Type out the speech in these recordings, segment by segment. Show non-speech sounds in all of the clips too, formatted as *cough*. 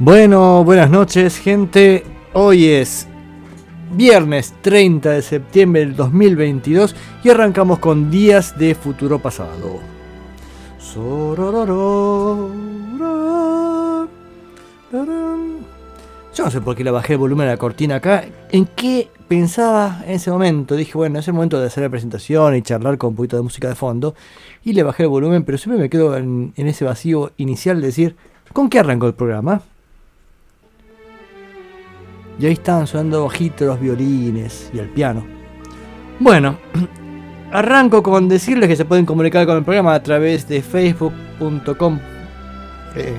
Bueno, buenas noches gente. Hoy es viernes 30 de septiembre del 2022 y arrancamos con Días de Futuro Pasado. Yo no sé por qué le bajé el volumen a la cortina acá. ¿En qué pensaba en ese momento? Dije, bueno, es el momento de hacer la presentación y charlar con un poquito de música de fondo. Y le bajé el volumen, pero siempre me quedo en, ese vacío inicial de decir, ¿con qué arrancó el programa? Y ahí estaban sonando bajitos los violines y el piano. Bueno, *clears throat* arranco con decirles que se pueden comunicar con el programa a través de facebook.com. Eh,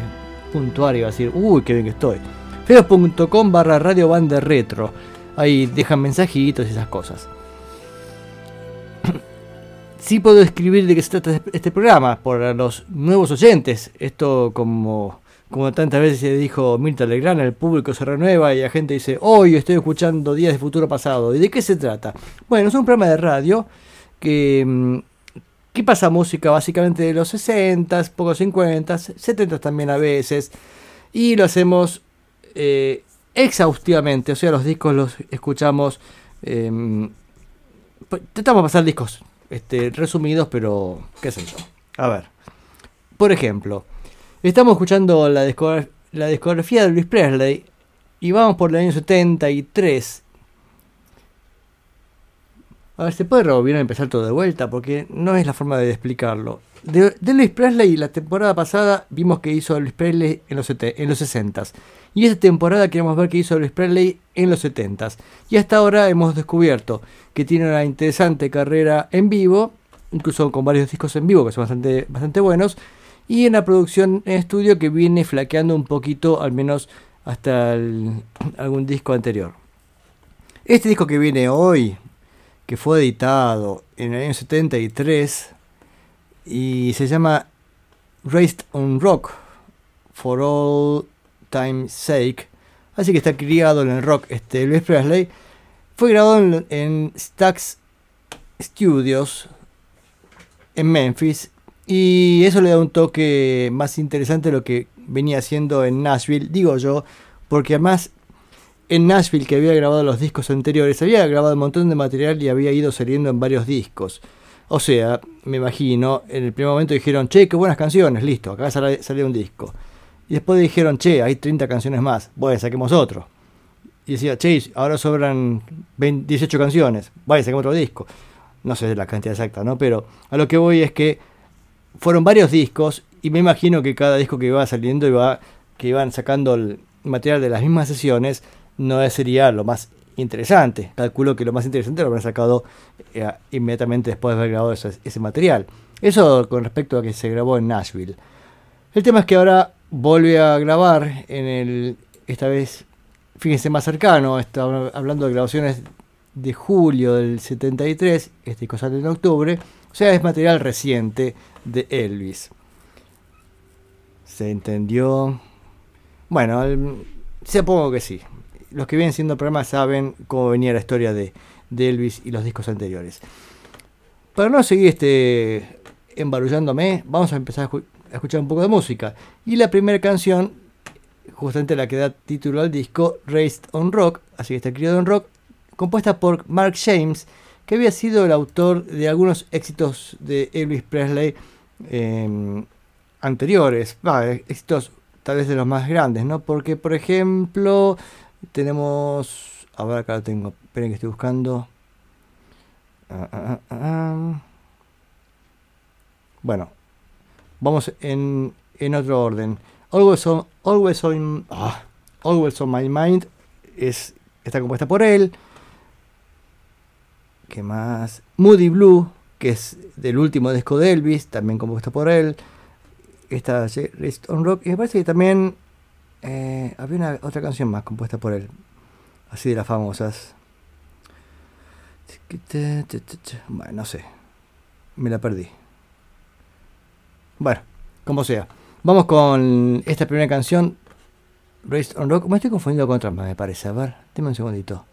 puntuario, iba a decir, uy, qué bien que estoy. Facebook.com barra radio banda retro. Ahí dejan mensajitos y esas cosas. *clears throat* Sí puedo escribir de qué se trata este programa por los nuevos oyentes. Esto como como tantas veces se dijo Mirta Legrand, el público se renueva y la gente dice, hoy estoy escuchando Días de Futuro Pasado. ¿Y de qué se trata? Bueno, es un programa de radio que, mm, pasa música básicamente de los 60, pocos 50, 70 también a veces. Y lo hacemos eh, exhaustivamente, o sea, los discos los escuchamos... Eh, tratamos de pasar discos este, resumidos, pero qué sé yo. A ver, por ejemplo... Estamos escuchando la, discografía de Luis Presley y vamos por el año 73. A ver, ¿se puede volver a empezar todo de vuelta? Porque no es la forma de explicarlo. De, Luis Presley, la temporada pasada vimos que hizo Luis Presley en los, en los 60s. Y esta temporada queremos ver qué hizo Luis Presley en los 70s. Y hasta ahora hemos descubierto que tiene una interesante carrera en vivo, incluso con varios discos en vivo que son bastante, bastante buenos y en la producción en estudio que viene flaqueando un poquito, al menos hasta algún disco anterior. Este disco que viene hoy, que fue editado en el año 73 y se llama Raised on Rock for All Time's Sake, así que está criado en el rock este Luis Presley, fue grabado en, en Stax Studios en Memphis y eso le da un toque más interesante de lo que venía haciendo en Nashville, digo yo, porque además en Nashville, que había grabado los discos anteriores, había grabado un montón de material y había ido saliendo en varios discos. O sea, me imagino, en el primer momento dijeron, che, qué buenas canciones, listo, acá sale, un disco. Y después dijeron, che, hay 30 canciones más, bueno, saquemos otro. Y decía, che, ahora sobran 18 canciones, vaya, saquemos otro disco. No sé la cantidad exacta, ¿no? Pero a lo que voy es que fueron varios discos y me imagino que cada disco que iba saliendo iba que iban sacando el material de las mismas sesiones no sería lo más interesante. Calculo que lo más interesante lo habrán sacado eh, inmediatamente después de haber grabado ese, material. Eso con respecto a que se grabó en Nashville. El tema es que ahora vuelve a grabar en el, esta vez, fíjense más cercano, está hablando de grabaciones de julio del 73, este disco sale en octubre, o sea, es material reciente de Elvis. ¿Se entendió? Bueno, supongo que sí. Los que vienen siendo programas saben cómo venía la historia de, Elvis y los discos anteriores. Para no seguir este embarullándome, vamos a empezar a, escuchar un poco de música. Y la primera canción, justamente la que da título al disco, Raised on Rock, así que está criado en rock, compuesta por Mark James, que había sido el autor de algunos éxitos de Elvis Presley Em, anteriores, éxitos tal vez de los más grandes, ¿no? Porque, por ejemplo, tenemos. Ahora acá lo tengo, esperen que estoy buscando. Ah, ah, ah, bueno, vamos en, en otro orden. Always on, always on, always on My Mind es, está compuesta por él. ¿Qué más? Moody Blue que es del último disco de Elvis, también compuesto por él. esta Raised on Rock. Y me parece que también eh, había una otra canción más compuesta por él. Así de las famosas. Bueno, no sé. Me la perdí. Bueno, como sea. Vamos con esta primera canción. Raised on Rock. Me estoy confundiendo con otra más, me parece. A ver, dime un segundito.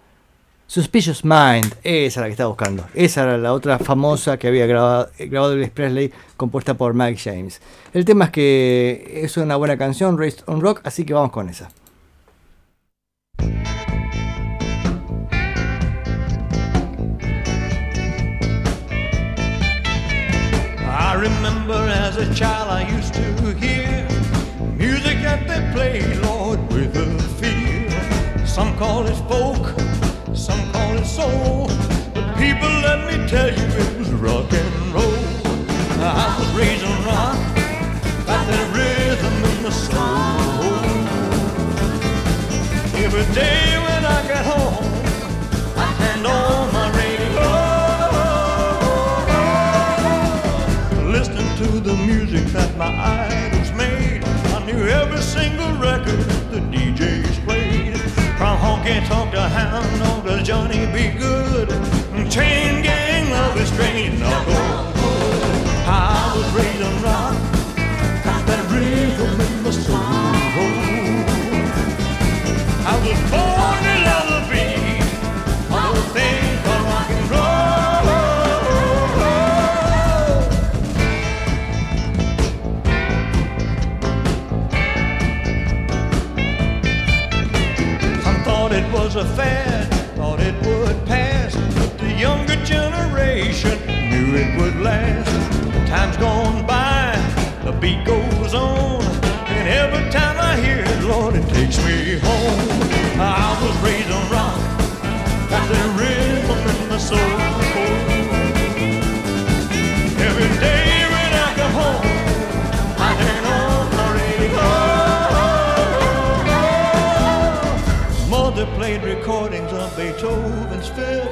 Suspicious Mind, esa es la que estaba buscando. Esa era la otra famosa que había grabado, grabado Elvis Presley, compuesta por Mike James. El tema es que es una buena canción, Raised on Rock, así que vamos con esa. Some call it folk. Some call it soul, but people, let me tell you, it was rock and roll. I was raised on rock, got that rhythm in my soul. Every day when I get home, I turn on From honky tonk to hound dog to Johnny be good. Chain gang love is strange, no was a fad, thought it would pass, but the younger generation knew it would last. Time's gone by, the beat goes on, and every time I hear it, Lord, it takes me home. I was raised on radio. Played recordings of Beethoven's Fifth,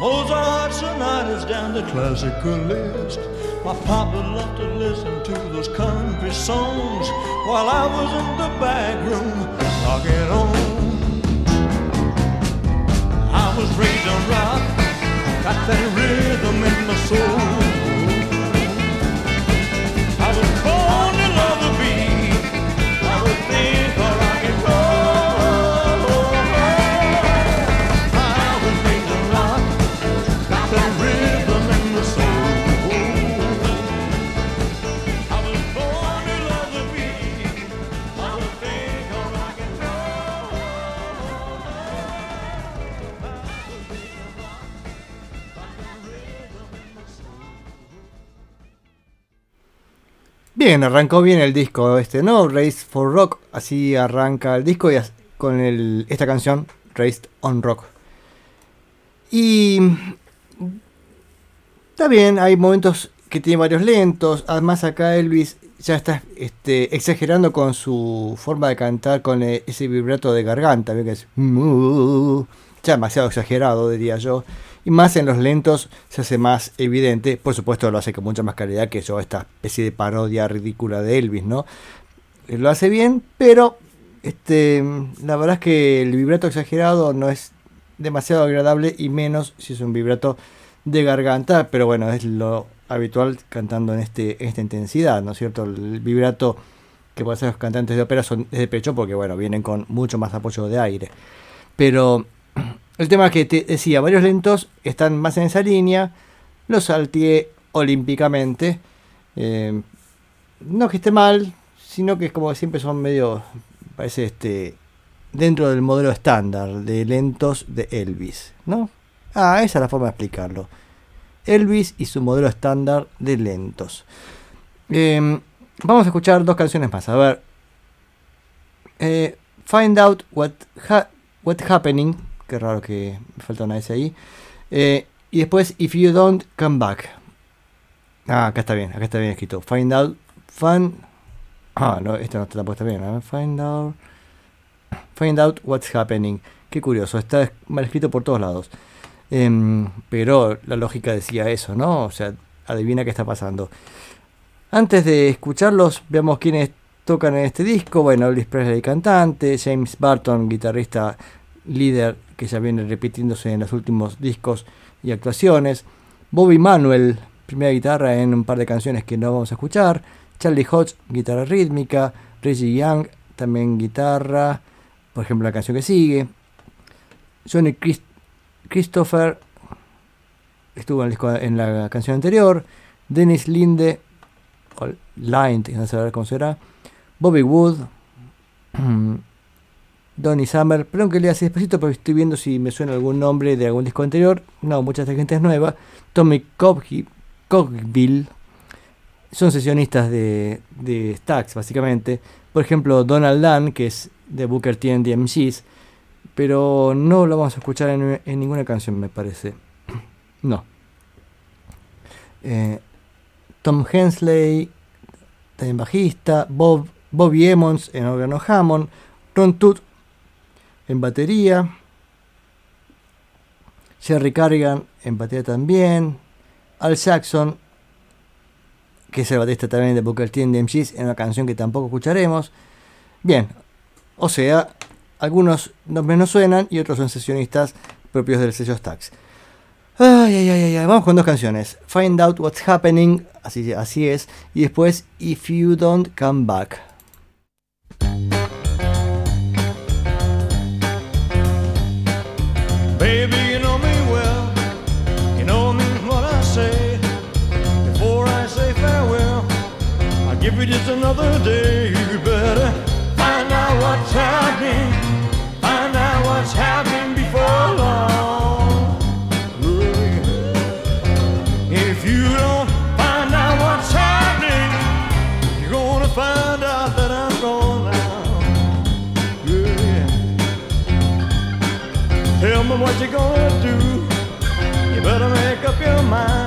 Mozart sonatas down the classical list. My papa loved to listen to those country songs while I was in the back room rocking on. I was raised on rock, got that rhythm in my soul. Bien, arrancó bien el disco este, ¿no? Race for Rock, así arranca el disco y con el- esta canción, Raised on Rock. Y está bien, hay momentos que tiene varios lentos, además acá Elvis ya está este, exagerando con su forma de cantar con e- ese vibrato de garganta, que es ya demasiado exagerado diría yo. Y más en los lentos se hace más evidente. Por supuesto lo hace con mucha más calidad que yo, esta especie de parodia ridícula de Elvis, ¿no? Eh, Lo hace bien, pero este, la verdad es que el vibrato exagerado no es demasiado agradable y menos si es un vibrato de garganta, pero bueno, es lo habitual cantando en, este, en esta intensidad, ¿no es cierto? El vibrato que pueden hacer los cantantes de ópera son de pecho porque, bueno, vienen con mucho más apoyo de aire. Pero el tema que te decía, varios lentos están más en esa línea, los salteé olímpicamente. eh, no que esté mal, sino que como siempre son medio, parece este, dentro del modelo estándar de lentos de Elvis, ¿no? Ah, esa es la forma de explicarlo. Elvis y su modelo estándar de lentos. Eh, vamos a escuchar dos canciones más. A ver. Eh, Find Out What, ha what Happening. Qué raro que me falta una S ahí. Eh, y después If You Don't Come Back. Ah, acá está bien, acá está bien escrito. Find Out. Find. Ah, no, esta no está puesta bien. Ver, Find Out. Find Out What's Happening. Qué curioso, está mal escrito por todos lados. Em, pero la lógica decía eso, ¿no? O sea, adivina qué está pasando. Antes de escucharlos, veamos quiénes tocan en este disco. Bueno, Elvis Presley, cantante, James Barton, guitarrista líder que ya viene repitiéndose en los últimos discos y actuaciones. Bobby Manuel, primera guitarra en un par de canciones que no vamos a escuchar. Charlie Hodge, guitarra rítmica. Reggie Young, también guitarra. Por ejemplo, la canción que sigue. Johnny Christopher estuvo en, la canción anterior. Dennis Linde, o Linde, no sé cómo será. Bobby Wood. *clears throat* Donny Summer, pero aunque lea así despacito porque estoy viendo si me suena algún nombre de algún disco anterior. No, mucha gente es nueva. Tommy Cogville. Son sesionistas de, de Stax, básicamente. Por ejemplo, Donald Dunn, que es de Booker T and DMGs. Pero no lo vamos a escuchar en, ninguna canción, me parece. *clears throat* no. Eh, Tom Hensley, también bajista. Bob, Bobby Emmons en órgano Hammond. Ron Toot en batería. Jerry Carrigan en batería también. Al Jackson, que es el baterista también de Booker T de MGs, en una canción que tampoco escucharemos. Bien, o sea, algunos nombres no suenan y otros son sesionistas propios del sello Stax. Ay, ay, ay, ay, vamos con dos canciones. Find Out What's Happening, así, así es, y después If You Don't Come Back. You just another day. You better find out what's happening. Find out what's happening before long. If you don't find out what's happening, you're gonna find out that I'm gone now. Yeah. Tell me what you're gonna do. You better make up your mind.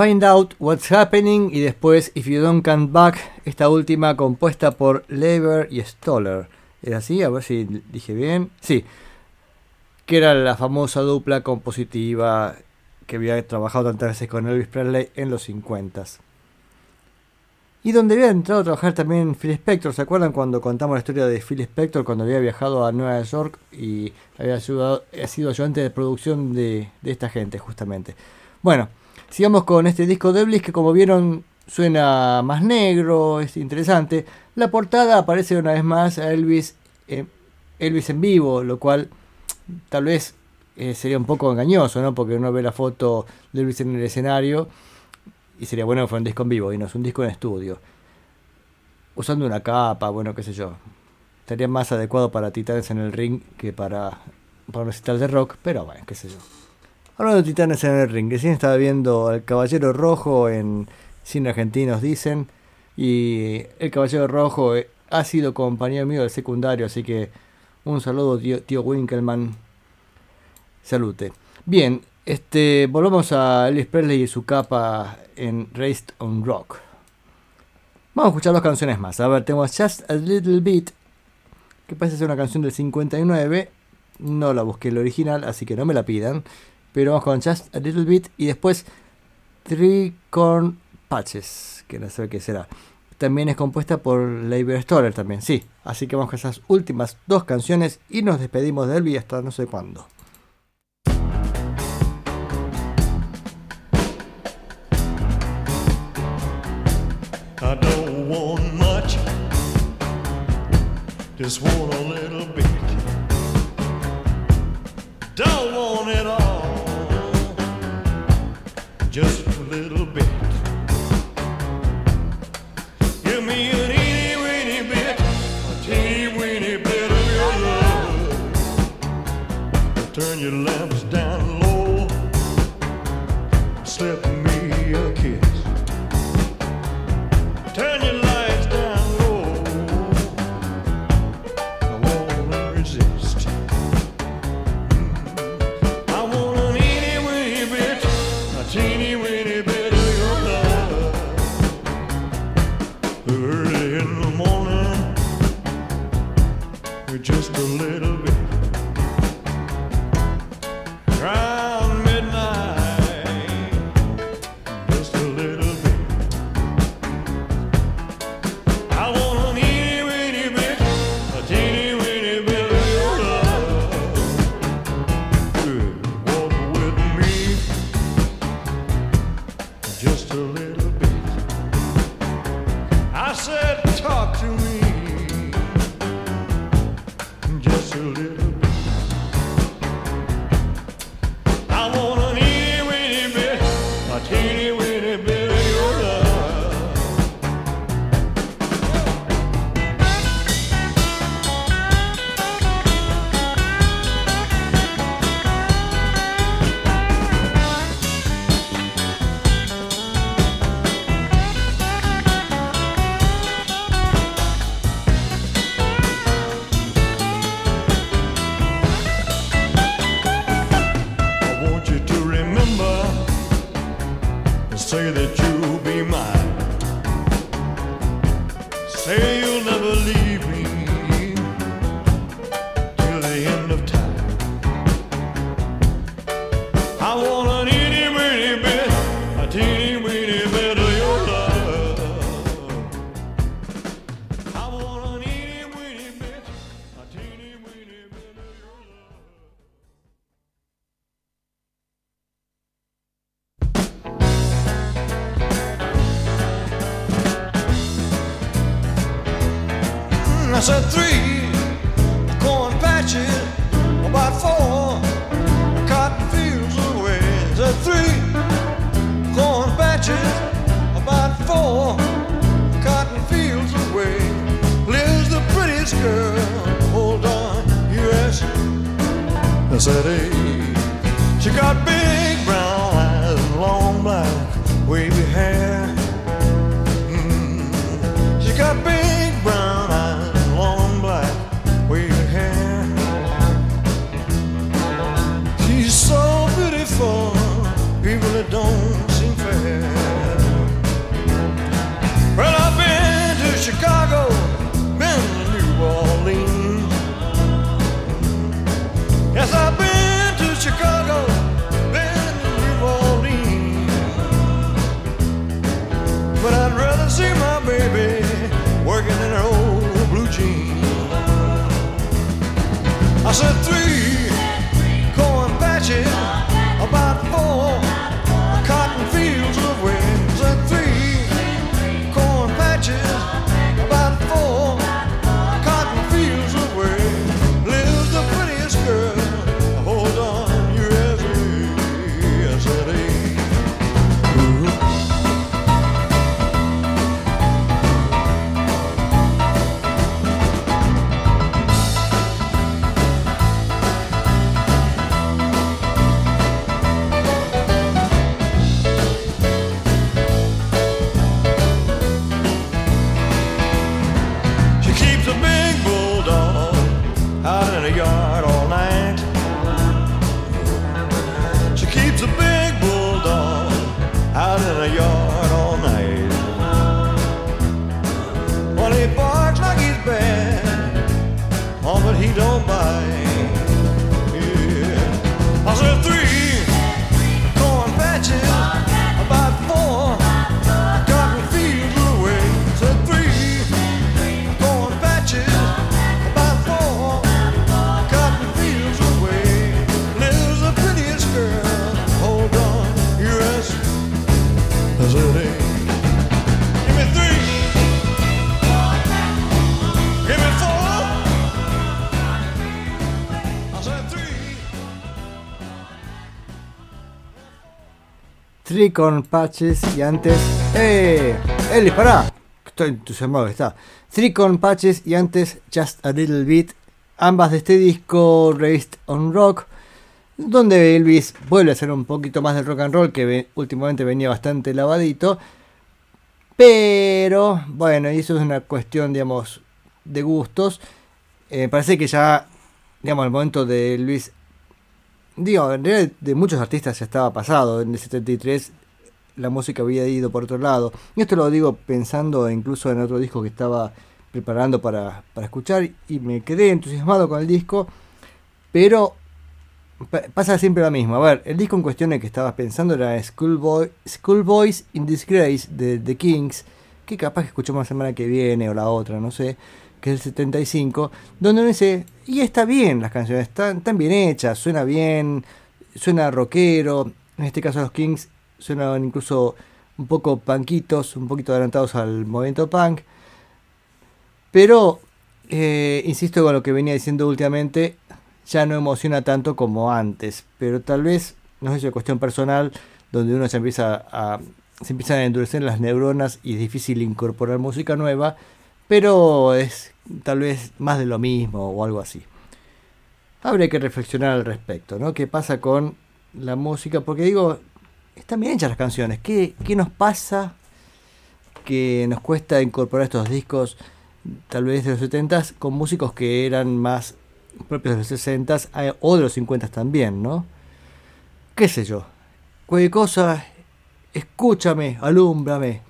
Find Out What's Happening y después If You Don't Come Back, esta última compuesta por Lever y Stoller. ¿Era así? A ver si dije bien. Sí, que era la famosa dupla compositiva que había trabajado tantas veces con Elvis Presley en los 50 Y donde había entrado a trabajar también Phil Spector. ¿Se acuerdan cuando contamos la historia de Phil Spector cuando había viajado a Nueva York y había sido ayudante de producción de, de esta gente justamente? Bueno, sigamos con este disco de Elvis que como vieron suena más negro, es interesante. La portada aparece una vez más a Elvis, eh, Elvis en vivo, lo cual tal vez eh, sería un poco engañoso, ¿no? Porque uno ve la foto de Elvis en el escenario y sería bueno que fuera un disco en vivo y no es un disco en estudio. Usando una capa, bueno, qué sé yo. Estaría más adecuado para Titanes en el ring que para, para un recital de rock, pero bueno, qué sé yo. Hablando de Titanes en el ring, recién estaba viendo El Caballero Rojo en Cine Argentinos, dicen. Y El Caballero Rojo eh, ha sido compañero mío del secundario, así que un saludo, tío, tío Winkelman. Salute. Bien, este, volvamos a Elvis Presley y su capa en Raised on Rock. Vamos a escuchar dos canciones más. A ver, tenemos Just a Little Bit, que parece ser una canción del 59. No la busqué el original, así que no me la pidan. Pero vamos con Just a Little Bit y después Three Corn Patches, que no sé qué será. También es compuesta por Labor Stoller también, sí. Así que vamos con esas últimas dos canciones y nos despedimos de Elvis hasta no sé cuándo. I don't want much, just want a little bit. Don't want it all, just a little bit. Give me an weeny bit, a weeny bit of your love. Turn your lamps down Three Corn Patches y antes. ¡Eh! ¡Ellis, pará! Estoy entusiasmado está. Three Corn Patches y antes Just a Little Bit. Ambas de este disco Raised on Rock. Donde Elvis vuelve a hacer un poquito más del rock and roll que últimamente venía bastante lavadito. Pero bueno, y eso es una cuestión, digamos, de gustos. Eh, parece que ya, digamos, el momento de Luis Digo, en realidad de muchos artistas ya estaba pasado. En el 73 la música había ido por otro lado. Y esto lo digo pensando incluso en otro disco que estaba preparando para, para escuchar y me quedé entusiasmado con el disco. Pero pa- pasa siempre lo mismo. A ver, el disco en cuestión en que estabas pensando era Schoolboy, Schoolboys in Disgrace de The Kings, que capaz que escuchamos la semana que viene o la otra, no sé, que es el 75, donde uno dice, y está bien las canciones, están, bien hechas, suena bien, suena rockero, en este caso los Kings suenan incluso un poco punkitos, un poquito adelantados al movimiento punk, pero, eh, insisto con lo que venía diciendo últimamente, ya no emociona tanto como antes, pero tal vez, no sé si es cuestión personal, donde uno ya empieza a, se empiezan a endurecer las neuronas y es difícil incorporar música nueva, pero es tal vez más de lo mismo o algo así. Habría que reflexionar al respecto, ¿no? ¿Qué pasa con la música? Porque digo, están bien hechas las canciones. ¿Qué, qué nos pasa que nos cuesta incorporar estos discos, tal vez de los 70s, con músicos que eran más propios de los 60s eh, o de los 50s también, ¿no? ¿Qué sé yo? Cualquier cosa, escúchame, alúmbrame.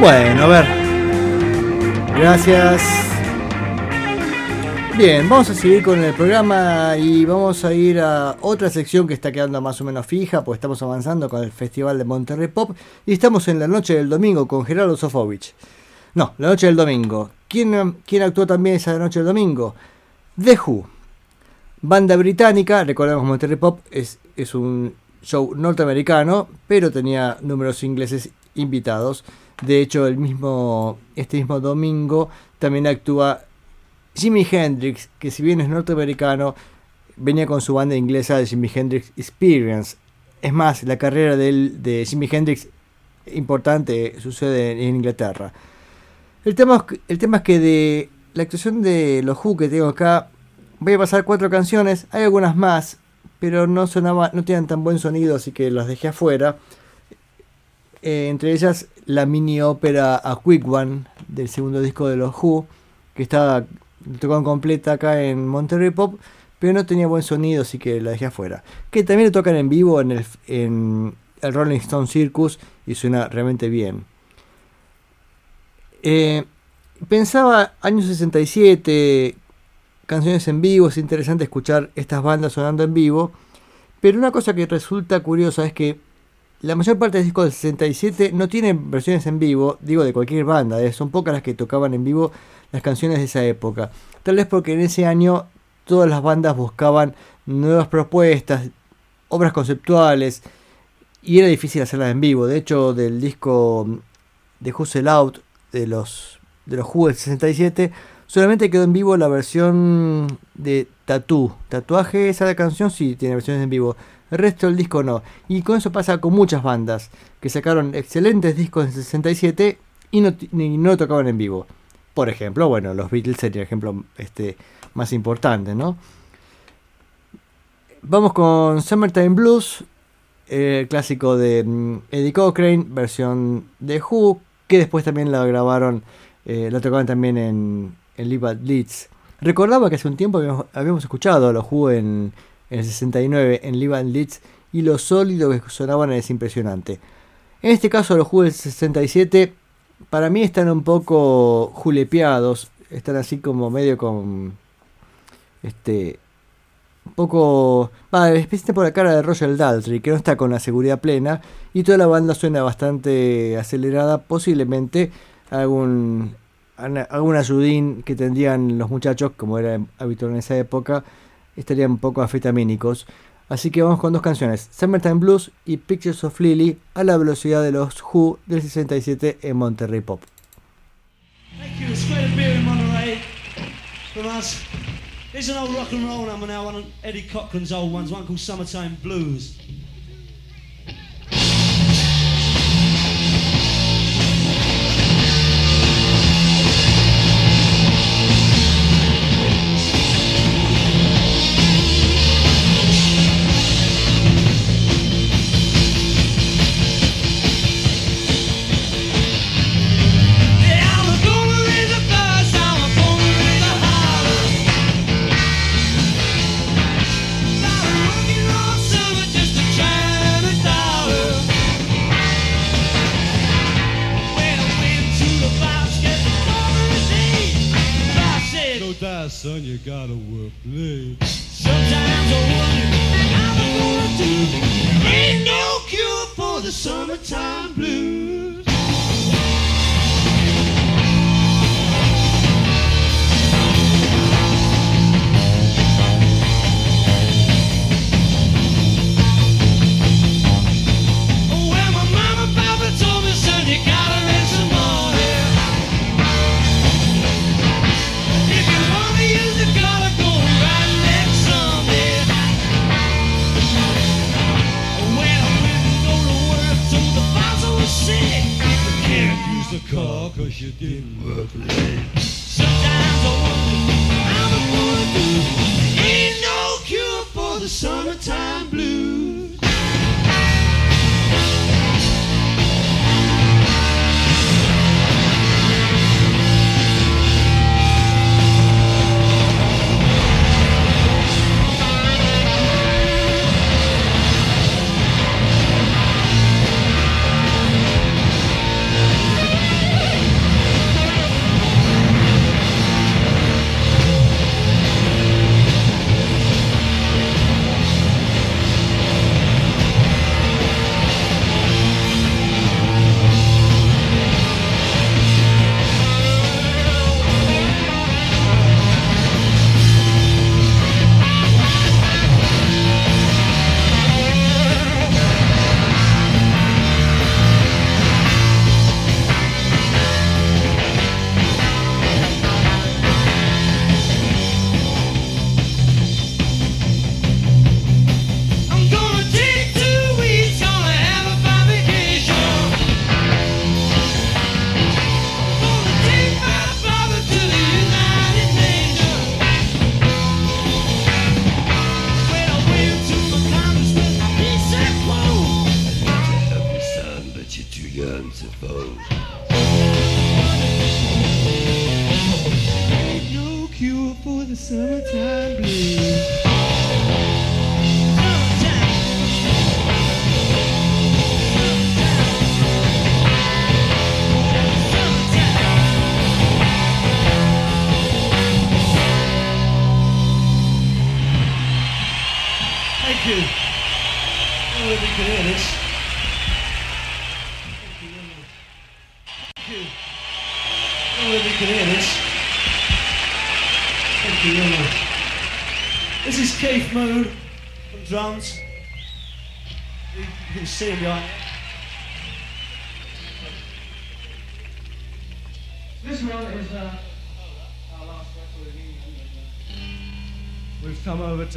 Bueno, a ver. Gracias. Bien, vamos a seguir con el programa y vamos a ir a otra sección que está quedando más o menos fija, pues estamos avanzando con el Festival de Monterrey Pop y estamos en la noche del domingo con Gerardo Sofovich. No, la noche del domingo. ¿Quién, ¿Quién actuó también esa noche del domingo? The Who. Banda británica, recordemos Monterrey Pop es, es un show norteamericano, pero tenía números ingleses invitados. De hecho, el mismo, este mismo domingo también actúa Jimi Hendrix, que si bien es norteamericano, venía con su banda inglesa de Jimi Hendrix Experience. Es más, la carrera de, de Jimi Hendrix importante sucede en Inglaterra. El tema, es que de la actuación de los Who que tengo acá, voy a pasar cuatro canciones, hay algunas más, pero no sonaba, no tienen tan buen sonido, así que las dejé afuera. Eh, entre ellas la mini ópera A Quick One del segundo disco de los Who, que estaba tocando completa acá en Monterrey Pop, pero no tenía buen sonido, así que la dejé afuera. Que también lo tocan en vivo en el, en el Rolling Stone Circus y suena realmente bien. Eh, pensaba años 67, canciones en vivo, es interesante escuchar estas bandas sonando en vivo, pero una cosa que resulta curiosa es que la mayor parte de discos del 67 no tienen versiones en vivo, digo de cualquier banda, eh, son pocas las que tocaban en vivo las canciones de esa época. Tal vez porque en ese año todas las bandas buscaban nuevas propuestas, obras conceptuales, y era difícil hacerlas en vivo. De hecho, del disco de Who's Out de los, de los Who del 67, solamente quedó en vivo la versión de Tattoo. Tatuaje, esa canción sí tiene versiones en vivo. El resto del disco no. Y con eso pasa con muchas bandas que sacaron excelentes discos en 67 y no, no lo tocaban en vivo. Por ejemplo, bueno, los Beatles sería el ejemplo este, más importante, ¿no? Vamos con Summertime Blues, el clásico de mm, Eddie Cochrane, versión de Who, que después también la grabaron, eh, la tocaban también en, en Live at Leeds. Recordaba que hace un tiempo habíamos, escuchado a los Who en, en, el 69 en Live Leeds y lo sólido que sonaban es impresionante. En este caso los Who del 67 para mí están un poco julepeados, están así como medio con este un poco. Va, especie por la cara de Roger Daltrey, que no está con la seguridad plena. Y toda la banda suena bastante acelerada. Posiblemente algún, algún ayudín que tendrían los muchachos, como era habitual en esa época, estarían poco afetamínicos. Así que vamos con dos canciones: Summertime Blues y Pictures of Lily a la velocidad de los Who del 67 en Monterrey Pop. Here's an old rock and roll number now, one of Eddie Cochran's old ones, one called Summertime Blues.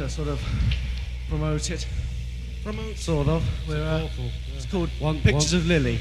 To sort of promote it. Promote? Sort of. We're, uh, It's called one, Pictures of Lily.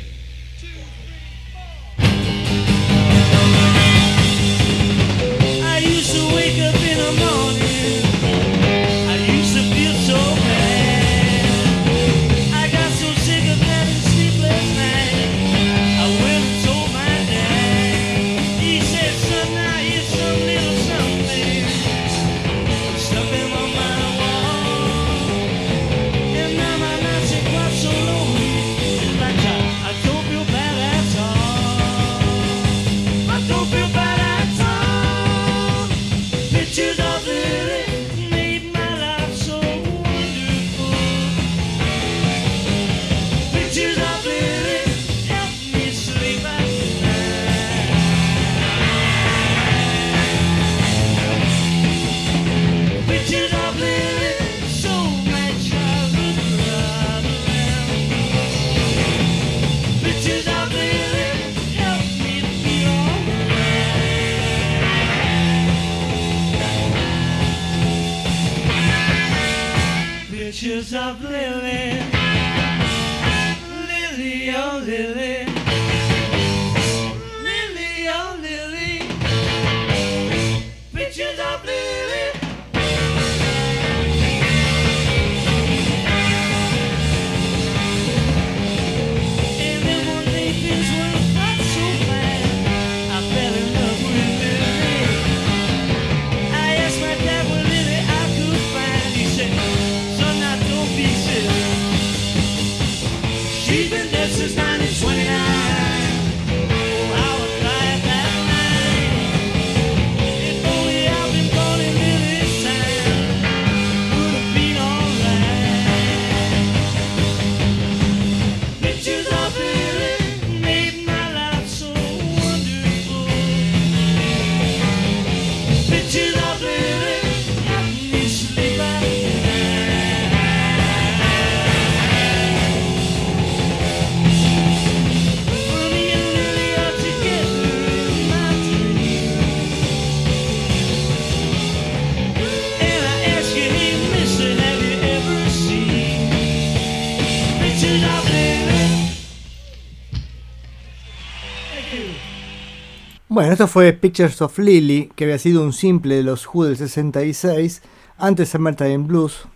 Esto fue Pictures of Lily, que había sido un simple de los Who del 66, antes Summertime Blues,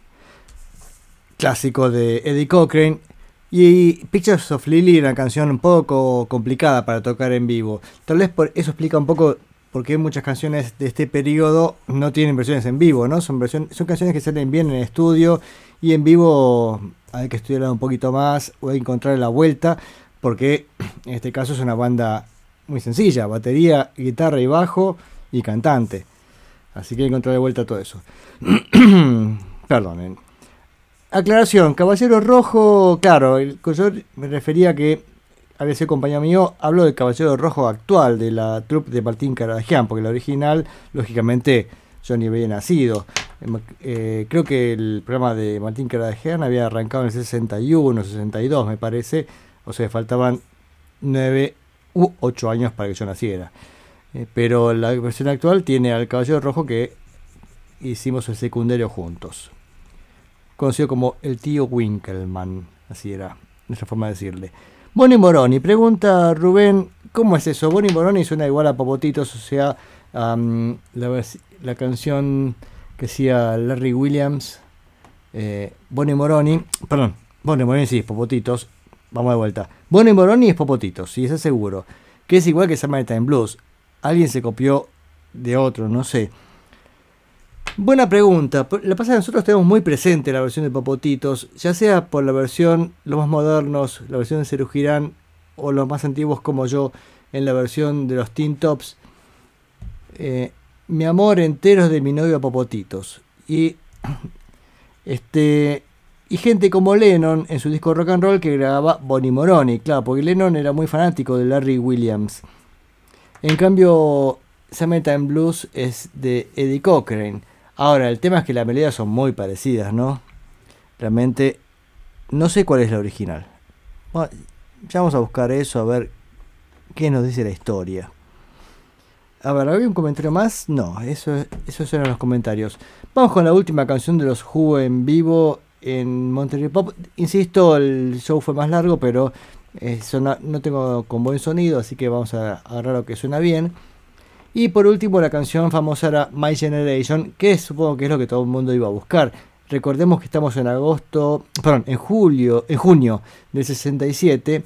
clásico de Eddie Cochran. Y Pictures of Lily era una canción un poco complicada para tocar en vivo. Tal vez por eso explica un poco por qué muchas canciones de este periodo no tienen versiones en vivo, ¿no? Son, versiones, son canciones que salen bien en estudio y en vivo hay que estudiarla un poquito más o encontrar la vuelta, porque en este caso es una banda muy sencilla, batería, guitarra y bajo y cantante. Así que encontrar de vuelta todo eso. *clears throat* Perdonen. Aclaración, Caballero Rojo, claro, el- yo me refería que había sido compañero mío, hablo del Caballero Rojo actual, de la troupe de Martín Caradagian, porque la original, lógicamente, yo ni había nacido. Em, eh, creo que el programa de Martín Caradagian había arrancado en el 61, 62, me parece, o sea, faltaban 9 u 8 años para que yo naciera. Eh, pero la versión actual tiene al Caballero Rojo que hicimos el secundario juntos. Conocido como el tío Winkelman, así era nuestra forma de decirle. Bonnie Moroni, pregunta Rubén, ¿cómo es eso? Bonnie Moroni suena igual a Popotitos, o sea, la, la canción que hacía Larry Williams, eh, Bonnie Moroni, perdón, Bonnie Moroni sí, Popotitos, vamos de vuelta. Bono y Moroni es Popotitos, sí, eso seguro. Que es igual que Summertime Blues. Alguien se copió de otro, no sé. Buena pregunta. Que pasa que nosotros tenemos muy presente la versión de Popotitos, ya sea por la versión, los más modernos, la versión de Ceru Girán, o los más antiguos como yo, en la versión de los Teen Tops. Eh, mi amor entero es de mi novio Popotitos. Y *coughs* este y gente como Lennon en su disco rock and roll que grababa Bonnie Moroni, claro, porque Lennon era muy fanático de Larry Williams. En cambio, Summertime Blues es de Eddie Cochrane. Ahora, el tema es que las melodías son muy parecidas, ¿no? Realmente no sé cuál es la original. Bueno, ya vamos a buscar eso, a ver qué nos dice la historia. A ver, ¿había un comentario más? No, eso, esos eran los comentarios. Vamos con la última canción de los Who en vivo en Monterrey Pop. Insisto, el show fue más largo, pero eh, no tengo con buen sonido, así que vamos a agarrar lo que suena bien. Y por último, la canción famosa era My Generation, que supongo que es lo que todo el mundo iba a buscar. Recordemos que estamos en agosto, perdón, en julio, en junio del 67.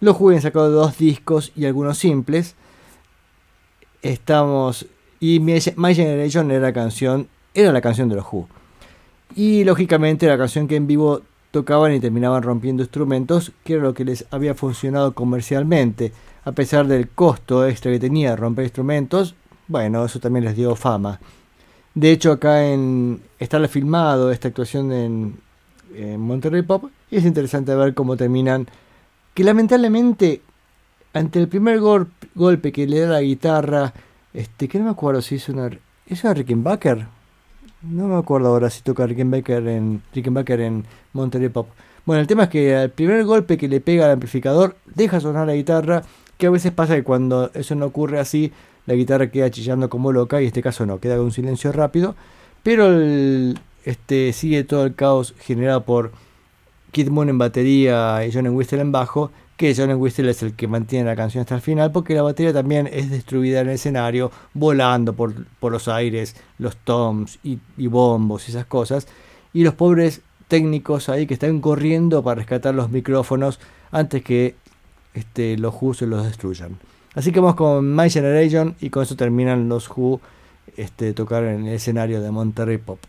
Los han sacado dos discos y algunos simples estamos y My Generation era la canción era la canción de los Who y lógicamente la canción que en vivo tocaban y terminaban rompiendo instrumentos que era lo que les había funcionado comercialmente a pesar del costo extra que tenía romper instrumentos bueno eso también les dio fama de hecho acá en está filmado esta actuación en, en Monterrey Pop y es interesante ver cómo terminan que lamentablemente ante el primer golpe que le da la guitarra, este, que no me acuerdo si es una. ¿Es una Rickenbacker? No me acuerdo ahora si toca Rickenbacker en, Rickenbacker en Monterey Pop. Bueno, el tema es que al primer golpe que le pega al amplificador, deja sonar la guitarra, que a veces pasa que cuando eso no ocurre así, la guitarra queda chillando como loca, y en este caso no, queda con un silencio rápido, pero este, sigue todo el caos generado por Kid Moon en batería y John Whistle en bajo, que John Whistle es el que mantiene la canción hasta el final, porque la batería también es destruida en el escenario, volando por, los aires, los toms y, bombos y esas cosas, y los pobres técnicos ahí que están corriendo para rescatar los micrófonos antes que este, los Who se los destruyan. Así que vamos con My Generation y con eso terminan los Who este, tocar en el escenario de Monterrey Pop.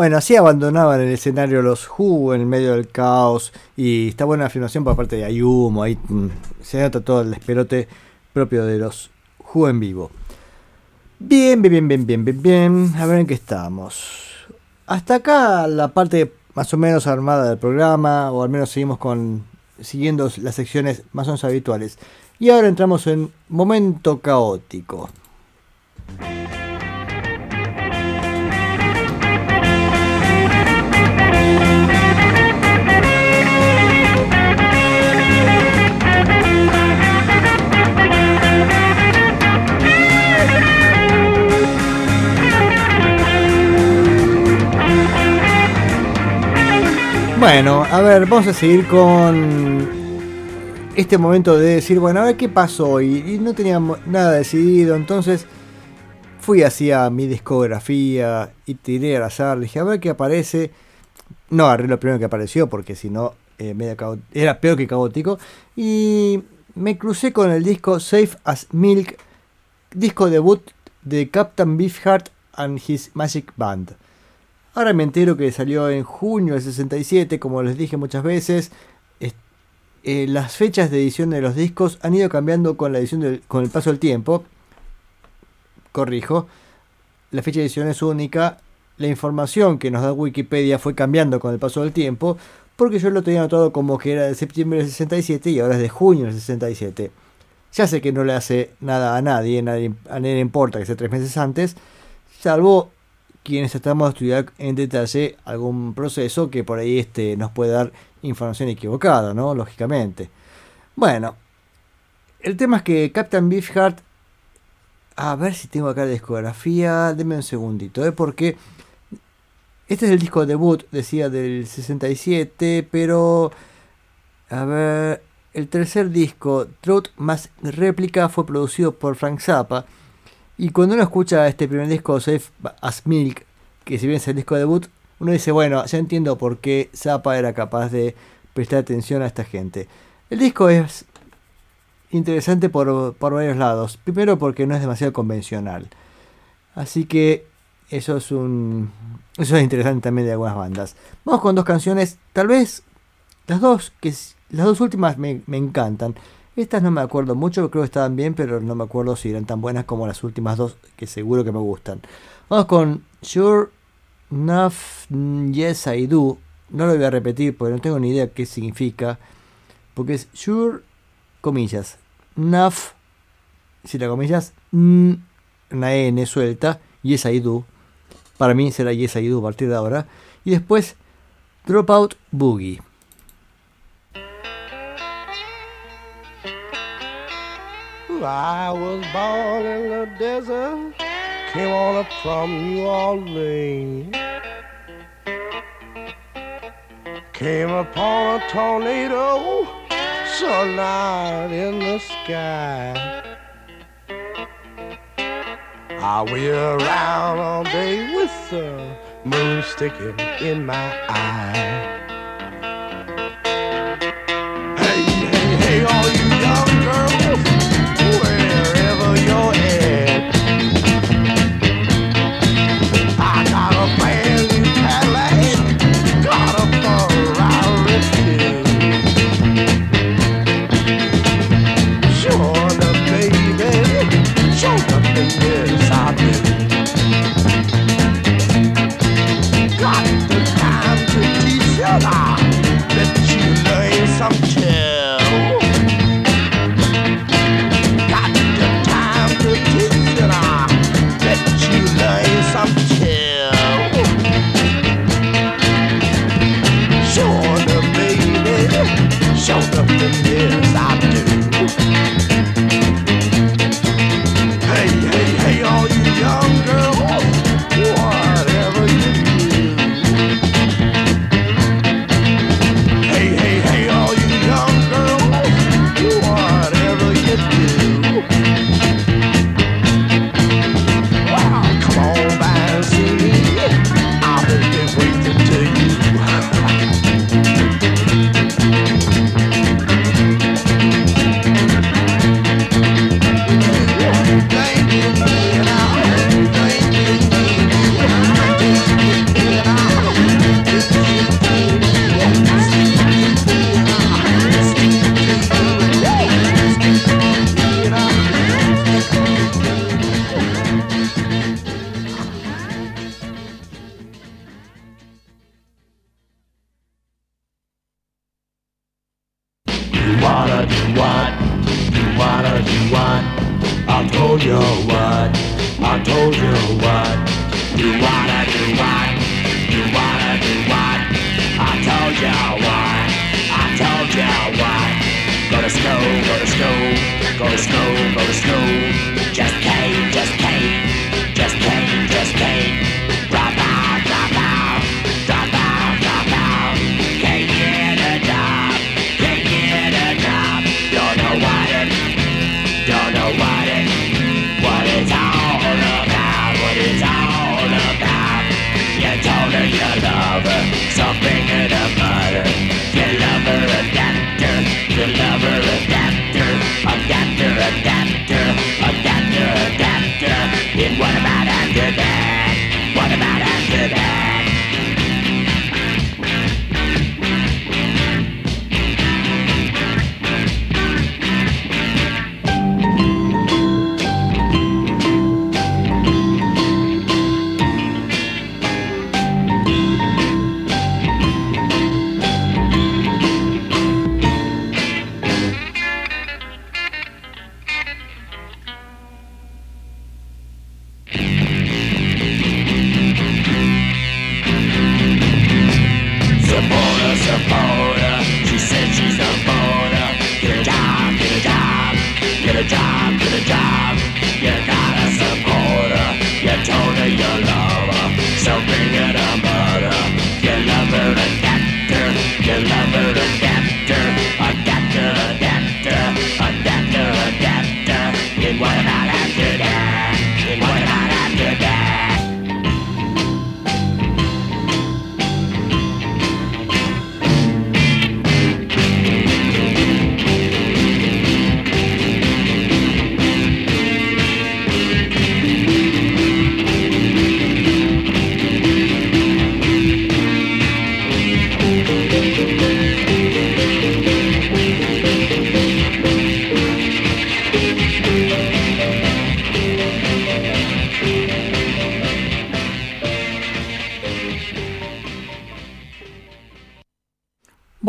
Bueno, así abandonaban el escenario los Who en el medio del caos y está buena la filmación por parte de Ayumo, ahí mm, se nota todo el esperote propio de los Who en vivo. Bien, bien, bien, bien, bien, bien, bien, a ver en qué estamos. Hasta acá la parte más o menos armada del programa, o al menos seguimos con siguiendo las secciones más o menos habituales. Y ahora entramos en momento caótico. Bueno, a ver, vamos a seguir con este momento de decir, bueno, a ver qué pasó. Y, no teníamos nada decidido, entonces fui hacia mi discografía y tiré al azar. Dije, a ver qué aparece. No agarré lo primero que apareció, porque si no, eh, era peor que caótico. Y me crucé con el disco Safe as Milk, disco debut de Captain Beefheart and His Magic Band. Ahora me entero que salió en junio del 67, como les dije muchas veces. Es- eh, las fechas de edición de los discos han ido cambiando con la edición con el paso del tiempo. Corrijo, la fecha de edición es única. La información que nos da Wikipedia fue cambiando con el paso del tiempo, porque yo lo tenía anotado como que era de septiembre del 67 y ahora es de junio del 67. Ya sé que no le hace nada a nadie, nadie a nadie le importa que sea tres meses antes, salvo quienes estamos a estudiar en detalle algún proceso que por ahí este, nos puede dar información equivocada, ¿no? Lógicamente. Bueno, el tema es que Captain Beefheart, a ver si tengo acá la discografía, denme un segundito, ¿eh? porque este es el disco debut, decía del 67, pero a ver, el tercer disco, Truth más réplica, fue producido por Frank Zappa. Y cuando uno escucha este primer disco, Safe as Milk, que si bien es el disco debut, uno dice, bueno, ya entiendo por qué Zappa era capaz de prestar atención a esta gente. El disco es interesante por, por varios lados. Primero porque no es demasiado convencional. Así que eso es un. Eso es interesante también de algunas bandas. Vamos con dos canciones. Tal vez las dos, que las dos últimas me, me encantan. Estas no me acuerdo mucho, creo que estaban bien, pero no me acuerdo si eran tan buenas como las últimas dos, que seguro que me gustan. Vamos con Sure Enough Yes I Do. No lo voy a repetir porque no tengo ni idea qué significa. Porque es Sure, comillas, Enough, si la comillas, mm, una N suelta, Yes I Do. Para mí será Yes I Do a partir de ahora. Y después Dropout Boogie. I was born in the desert, came on up from New Orleans. Came upon a tornado, so light in the sky. I wheel around all day with the moon sticking in my eye.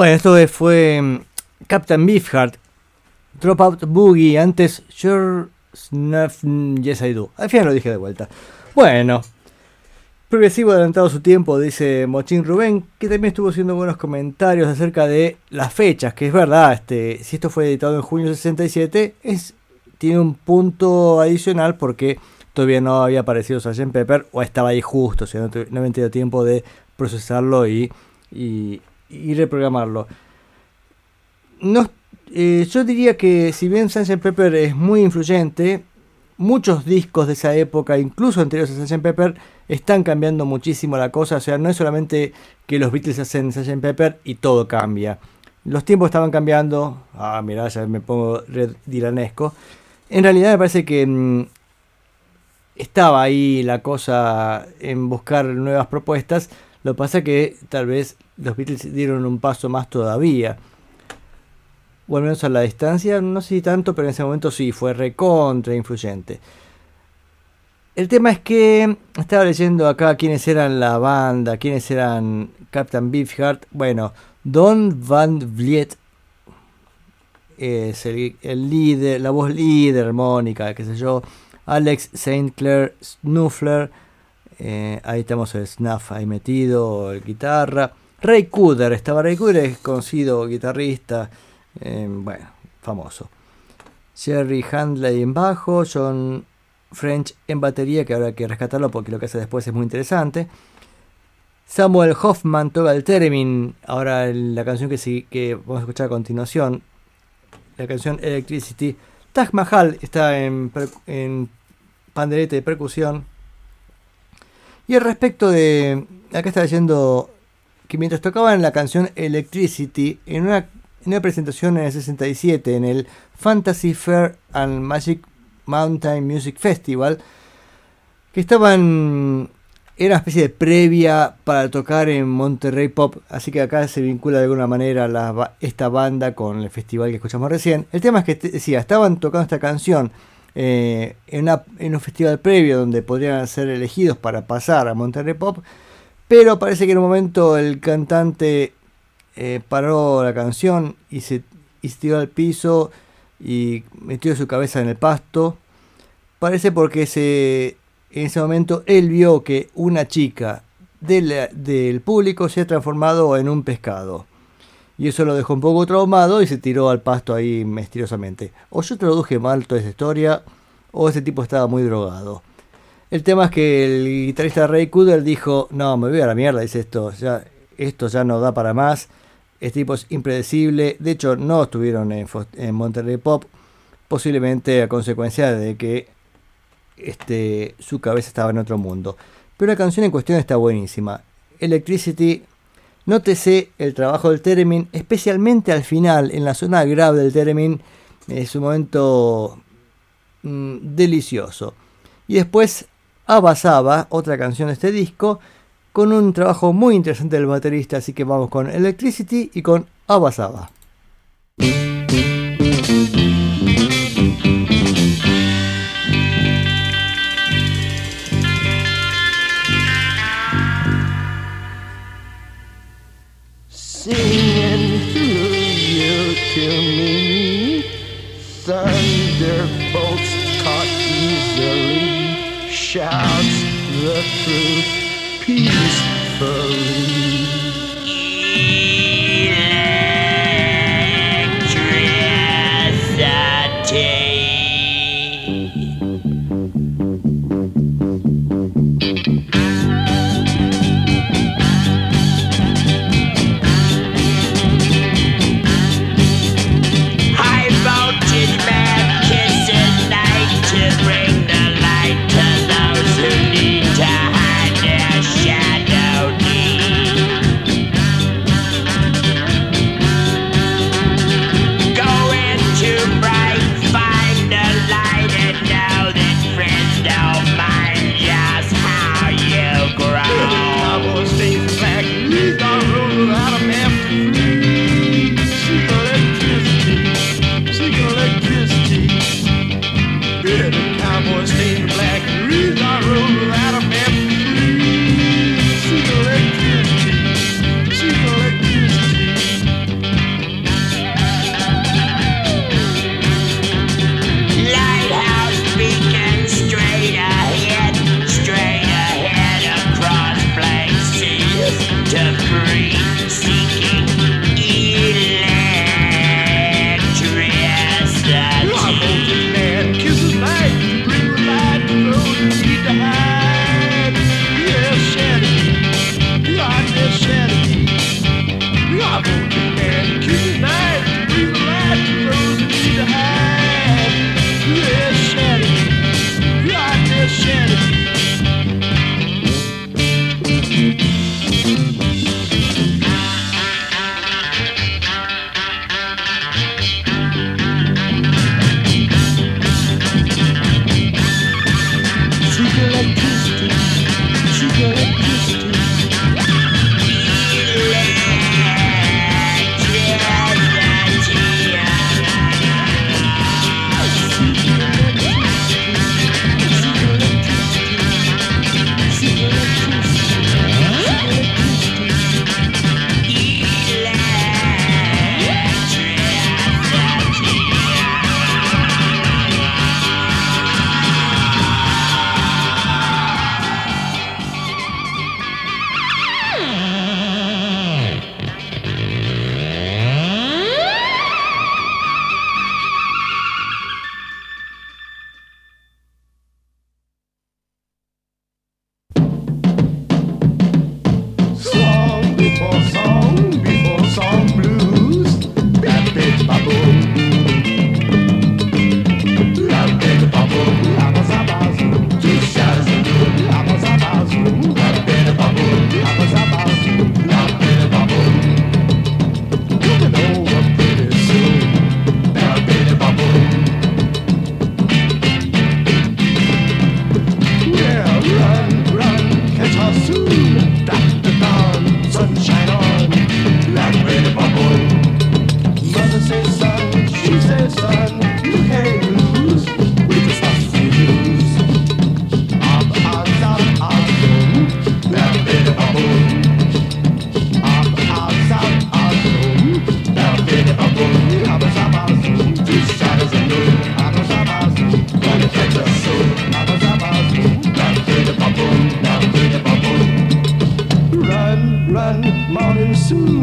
Bueno, esto fue mm, Captain Beefheart, Dropout Boogie, antes Sure Snuff Yes I Do. Al final lo dije de vuelta. Bueno, progresivo adelantado su tiempo, dice Mochín Rubén, que también estuvo haciendo buenos comentarios acerca de las fechas, que es verdad, este, si esto fue editado en junio del 67, es, tiene un punto adicional porque todavía no había aparecido Sgt. Pepper o estaba ahí justo, o sea, no, no habían tenido tiempo de procesarlo y, y reprogramarlo. No, eh, yo diría que si bien Sgt. Pepper es muy influyente, muchos discos de esa época, incluso anteriores a Sgt. Pepper, están cambiando muchísimo la cosa. O sea, no es solamente que los Beatles hacen Sgt. Pepper y todo cambia. Los tiempos estaban cambiando. Ah, mirá, ya me pongo red dilanesco. En realidad me parece que mm, estaba ahí la cosa en buscar nuevas propuestas. Lo que pasa que tal vez los Beatles dieron un paso más todavía. O al menos a la distancia, no sé si tanto, pero en ese momento sí, fue recontra influyente. El tema es que estaba leyendo acá quiénes eran la banda, quiénes eran Captain Beefheart. Bueno, Don Van Vliet es el, líder, la voz líder, armónica, qué sé yo. Alex St. Clair Snuffler, eh, ahí estamos el Snuff ahí metido, el guitarra. Ray Cooder, estaba Ray Cooder, es conocido guitarrista, eh, bueno, famoso. Jerry Handley en bajo, John French en batería, que hay que rescatarlo porque lo que hace después es muy interesante. Samuel Hoffman toca el theremin, ahora la canción que, sí, que vamos a escuchar a continuación, la canción Electricity. Taj Mahal está en, en pandereta de percusión. Y al respecto de, acá está leyendo que mientras tocaban la canción Electricity, en una, en una presentación en el 67, en el Fantasy Fair and Magic Mountain Music Festival, que estaban era una especie de previa para tocar en Monterrey Pop, así que acá se vincula de alguna manera esta banda con el festival que escuchamos recién. El tema es que decía, estaban tocando esta canción eh, en un festival previo donde podrían ser elegidos para pasar a Monterrey Pop, pero parece que en un momento el cantante eh, paró la canción y se y tiró al piso y metió su cabeza en el pasto. Parece porque se, en ese momento él vio que una chica del, del público se ha transformado en un pescado. Y eso lo dejó un poco traumado y se tiró al pasto ahí misteriosamente. O yo traduje mal toda esa historia, o ese tipo estaba muy drogado. El tema es que el guitarrista Ray Cooder dijo, no, me voy a la mierda, dice esto, ya, esto ya no da para más, este tipo es impredecible, de hecho no estuvieron en, en Monterrey Pop, posiblemente a consecuencia de que este, su cabeza estaba en otro mundo. Pero la canción en cuestión está buenísima. Electricity, nótese el trabajo del Theremin, especialmente al final, en la zona grave del Theremin, es un momento mm, delicioso. Y después Abasaba, otra canción de este disco, con un trabajo muy interesante del baterista, así que vamos con Electricity y con Abasaba. to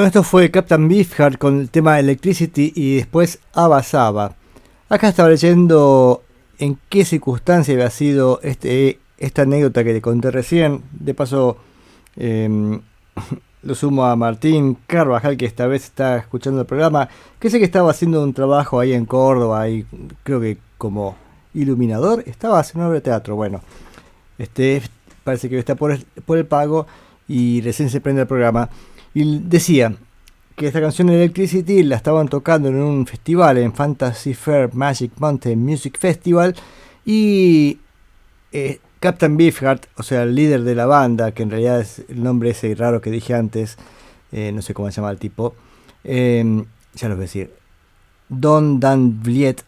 Bueno, esto fue Captain Beefheart con el tema Electricity y después Abasaba. Acá estaba leyendo en qué circunstancia había sido este, esta anécdota que te conté recién. De paso, em, *laughs* lo sumo a Martín Carvajal, que esta vez está escuchando el programa, que sé que estaba haciendo un trabajo ahí en Córdoba, ahí creo que como iluminador, estaba haciendo obra de teatro. Bueno, este parece que está por el, por el pago y recién se prende el programa. Y decía que esta canción Electricity la estaban tocando en un festival, en Fantasy Fair Magic Mountain Music Festival. Y eh, Captain Beefheart, o sea, el líder de la banda, que en realidad es el nombre ese raro que dije antes, eh, no sé cómo se llama el tipo, eh, ya lo voy a decir, Don Dan Vliet.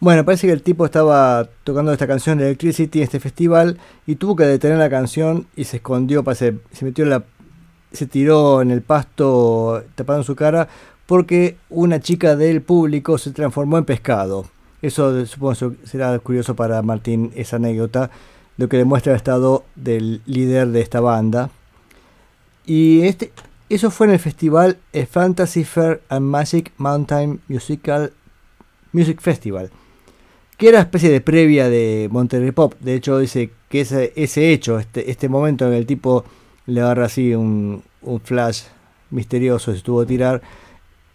Bueno, parece que el tipo estaba tocando esta canción de Electricity en este festival y tuvo que detener la canción y se escondió, parece, se metió en la se tiró en el pasto tapando su cara porque una chica del público se transformó en pescado. Eso supongo será curioso para Martín esa anécdota, lo que demuestra el estado del líder de esta banda. Y este, eso fue en el festival Fantasy Fair and Magic Mountain Musical Music Festival, que era especie de previa de Monterrey Pop. De hecho, dice que ese, ese hecho, este, este momento en el tipo le agarra así un, un flash misterioso, se estuvo a tirar,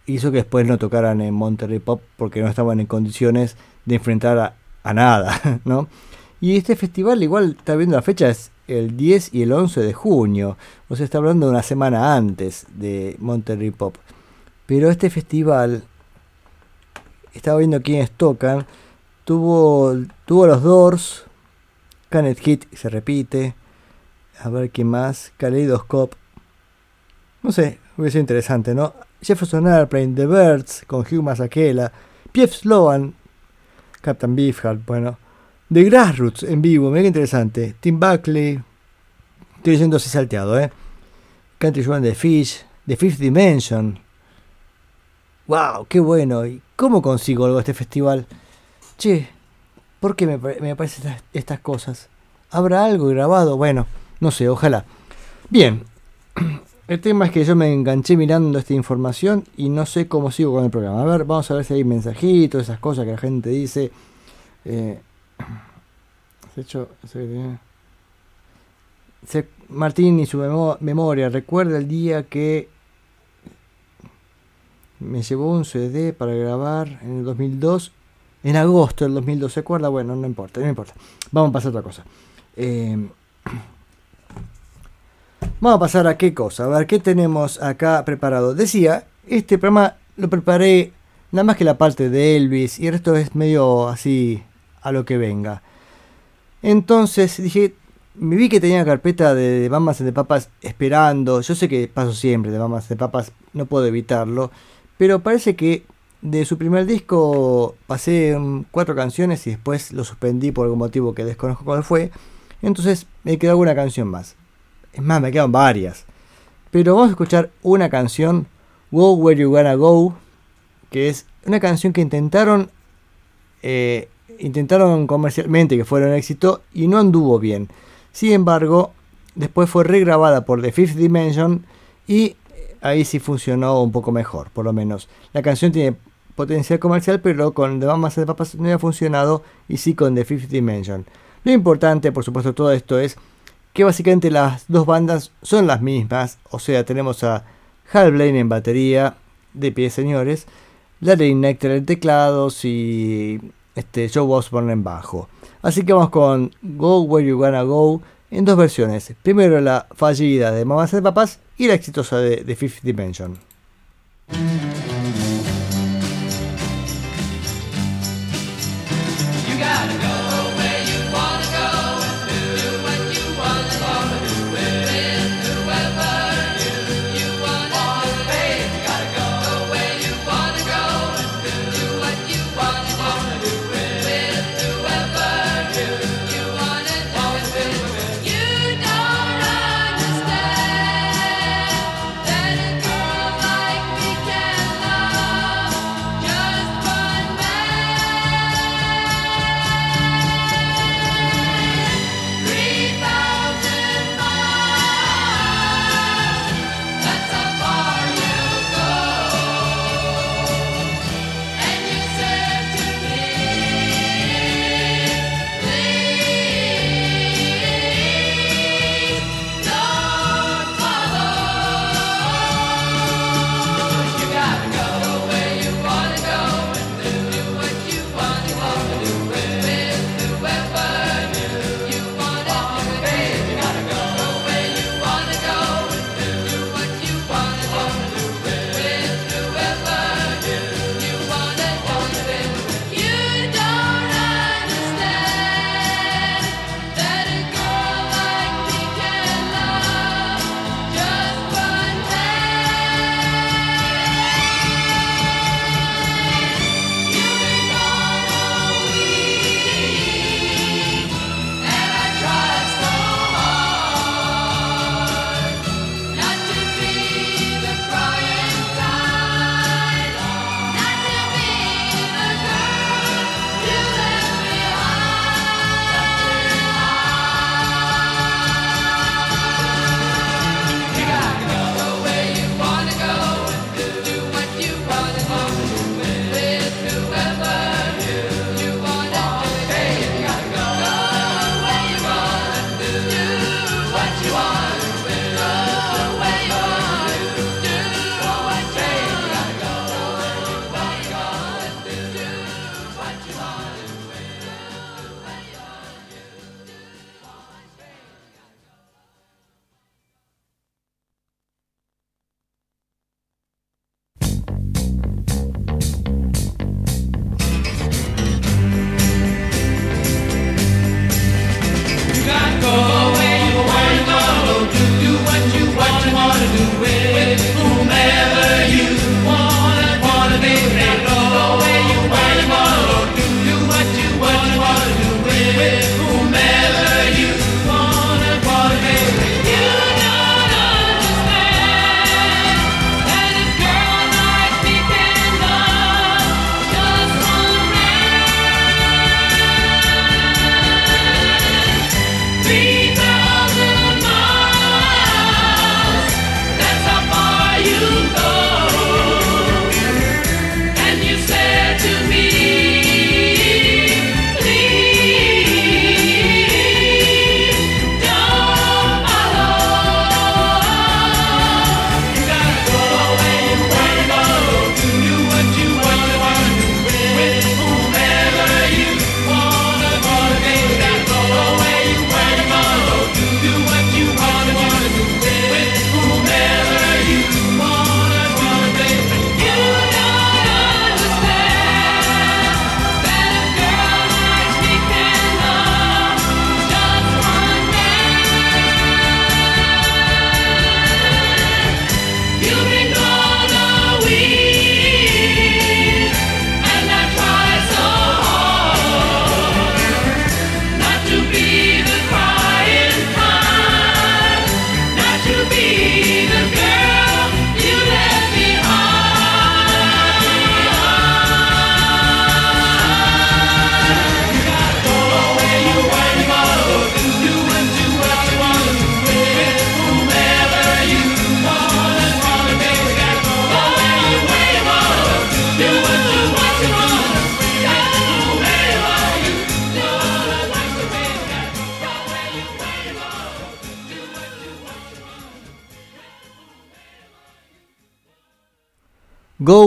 hizo que después no tocaran en Monterrey Pop porque no estaban en condiciones de enfrentar a, a nada, *laughs* ¿no? Y este festival, igual está viendo la fecha, es el 10 y el 11 de junio, o sea, está hablando de una semana antes de Monterrey Pop. Pero este festival, estaba viendo quiénes tocan, tuvo, tuvo los Doors, Canet Hit, se repite, a ver qué más. Kaleidoscope. No sé, hubiese sido interesante, ¿no? Jefferson Airplane, The Birds, con Hugh Masekela. Pief Sloan, Captain Beefheart, bueno. The Grassroots en vivo, mega interesante. Tim Buckley. Estoy diciendo así salteado, ¿eh? Country Joan The Fish. The Fifth Dimension. ¡Wow! ¡Qué bueno! ¿Y cómo consigo algo de este festival? Che, ¿por qué me, me aparecen estas cosas? ¿Habrá algo grabado? Bueno. No sé, ojalá. Bien, el tema es que yo me enganché mirando esta información y no sé cómo sigo con el programa. A ver, vamos a ver si hay mensajitos, esas cosas que la gente dice. Eh, hecho, se, Martín y su memo, memoria. Recuerda el día que me llevó un CD para grabar en el 2002. En agosto del 2002, ¿se acuerda? Bueno, no importa, no importa. Vamos a pasar a otra cosa. Eh, Vamos a pasar a qué cosa, a ver qué tenemos acá preparado. Decía, este programa lo preparé nada más que la parte de Elvis y el resto es medio así a lo que venga. Entonces dije, me vi que tenía carpeta de, de Mamas de Papas esperando. Yo sé que paso siempre de Mamas de Papas, no puedo evitarlo. Pero parece que de su primer disco pasé cuatro canciones y después lo suspendí por algún motivo que desconozco cuál fue. Entonces me quedó alguna canción más. Es más, me quedan varias. Pero vamos a escuchar una canción, Go Where You Wanna Go, que es una canción que intentaron eh, intentaron comercialmente que fuera un éxito y no anduvo bien. Sin embargo, después fue regrabada por The Fifth Dimension y ahí sí funcionó un poco mejor, por lo menos. La canción tiene potencial comercial, pero con The Mamas de Papas no había funcionado y sí con The Fifth Dimension. Lo importante, por supuesto, todo esto es que básicamente las dos bandas son las mismas, o sea, tenemos a Hal Blaine en batería, de pie señores, Larry Nectar en teclados y este, Joe Osborne en bajo. Así que vamos con Go Where You Wanna Go en dos versiones. Primero la fallida de Mamás de Papás y la exitosa de, The Fifth Dimension.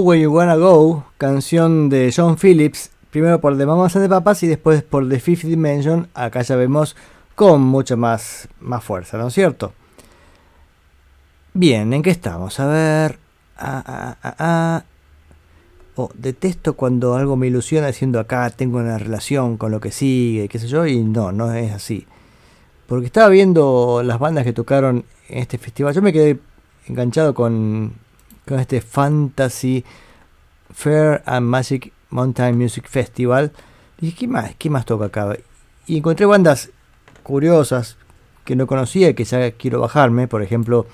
Where You Wanna Go, canción de John Phillips, primero por The Mamas and the Papas y después por The Fifth Dimension, acá ya vemos con mucha más, más fuerza, ¿no es cierto? Bien, ¿en qué estamos? A ver... Ah, ah, ah, ah. Oh, detesto cuando algo me ilusiona diciendo acá tengo una relación con lo que sigue, qué sé yo, y no, no es así. Porque estaba viendo las bandas que tocaron en este festival. Yo me quedé enganchado con, con este Fantasy Fair and Magic Mountain Music Festival. Dije, ¿qué más, ¿qué más toca acá? Y encontré bandas curiosas que no conocía y que ya quiero bajarme. Por ejemplo,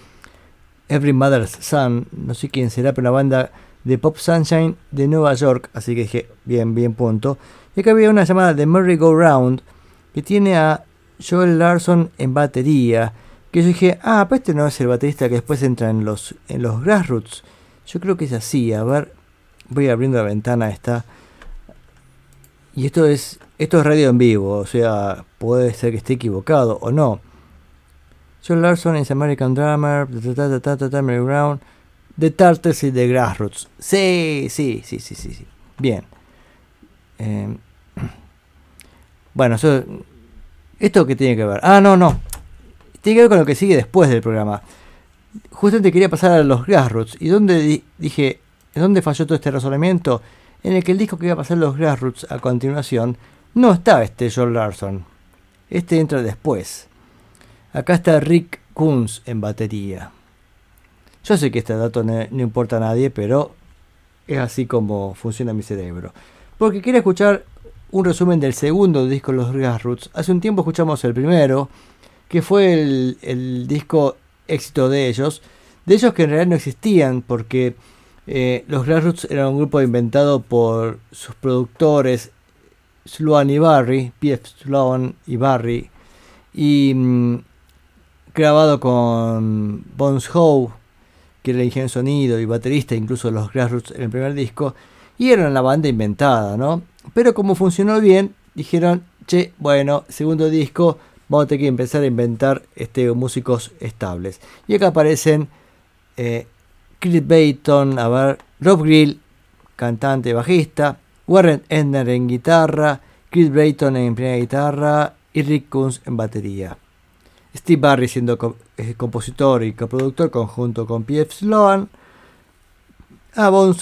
Every Mother's Son, no sé quién será, pero una banda de Pop Sunshine de Nueva York. Así que dije, bien, bien, punto. Y acá había una llamada de Merry Go Round que tiene a Joel Larson en batería. Que yo dije, ah, pues este no es el baterista que después entra en los, en los Grassroots. Yo creo que es así, a ver, voy abriendo la ventana esta. Y esto es, esto es radio en vivo, o sea, puede ser que esté equivocado o no. Joel Larson es American Drummer, Mary Brown, The Tartars y The Grassroots. Sí, sí, sí, sí, sí, sí. Bien. Eh, *clears throat* bueno, ¿Esto qué tiene que ver? Ah, no, no. Tiene que ver con lo que sigue después del programa. Justamente quería pasar a los Grassroots. ¿Y dónde dije, ¿en dónde falló todo este razonamiento? En el que el disco que iba a pasar los Grassroots a continuación no estaba este Joel Larson. Este entra después. Acá está Rick Kunz en batería. Yo sé que este dato no, importa a nadie, pero es así como funciona mi cerebro. Porque quiero escuchar un resumen del segundo disco Los Roots. Hace un tiempo escuchamos el primero, que fue el, disco éxito de ellos. De ellos que en realidad no existían, porque eh, los Roots eran un grupo inventado por sus productores Sloan y Barry, P.F. Sloan y Barry, y mm, grabado con Bones Howe, que era el ingeniero sonido y baterista, incluso los Roots en el primer disco, y eran la banda inventada, ¿no? Pero como funcionó bien, dijeron, che, bueno, segundo disco, vamos a tener que empezar a inventar este, músicos estables. Y acá aparecen eh, Chris Bayton, a ver, Rob Grill, cantante, bajista, Warren Endner en guitarra, Chris Brayton en primera guitarra y Rick Kunz en batería. Steve Barry siendo eh, compositor y coproductor conjunto con P.F. Sloan. A Bones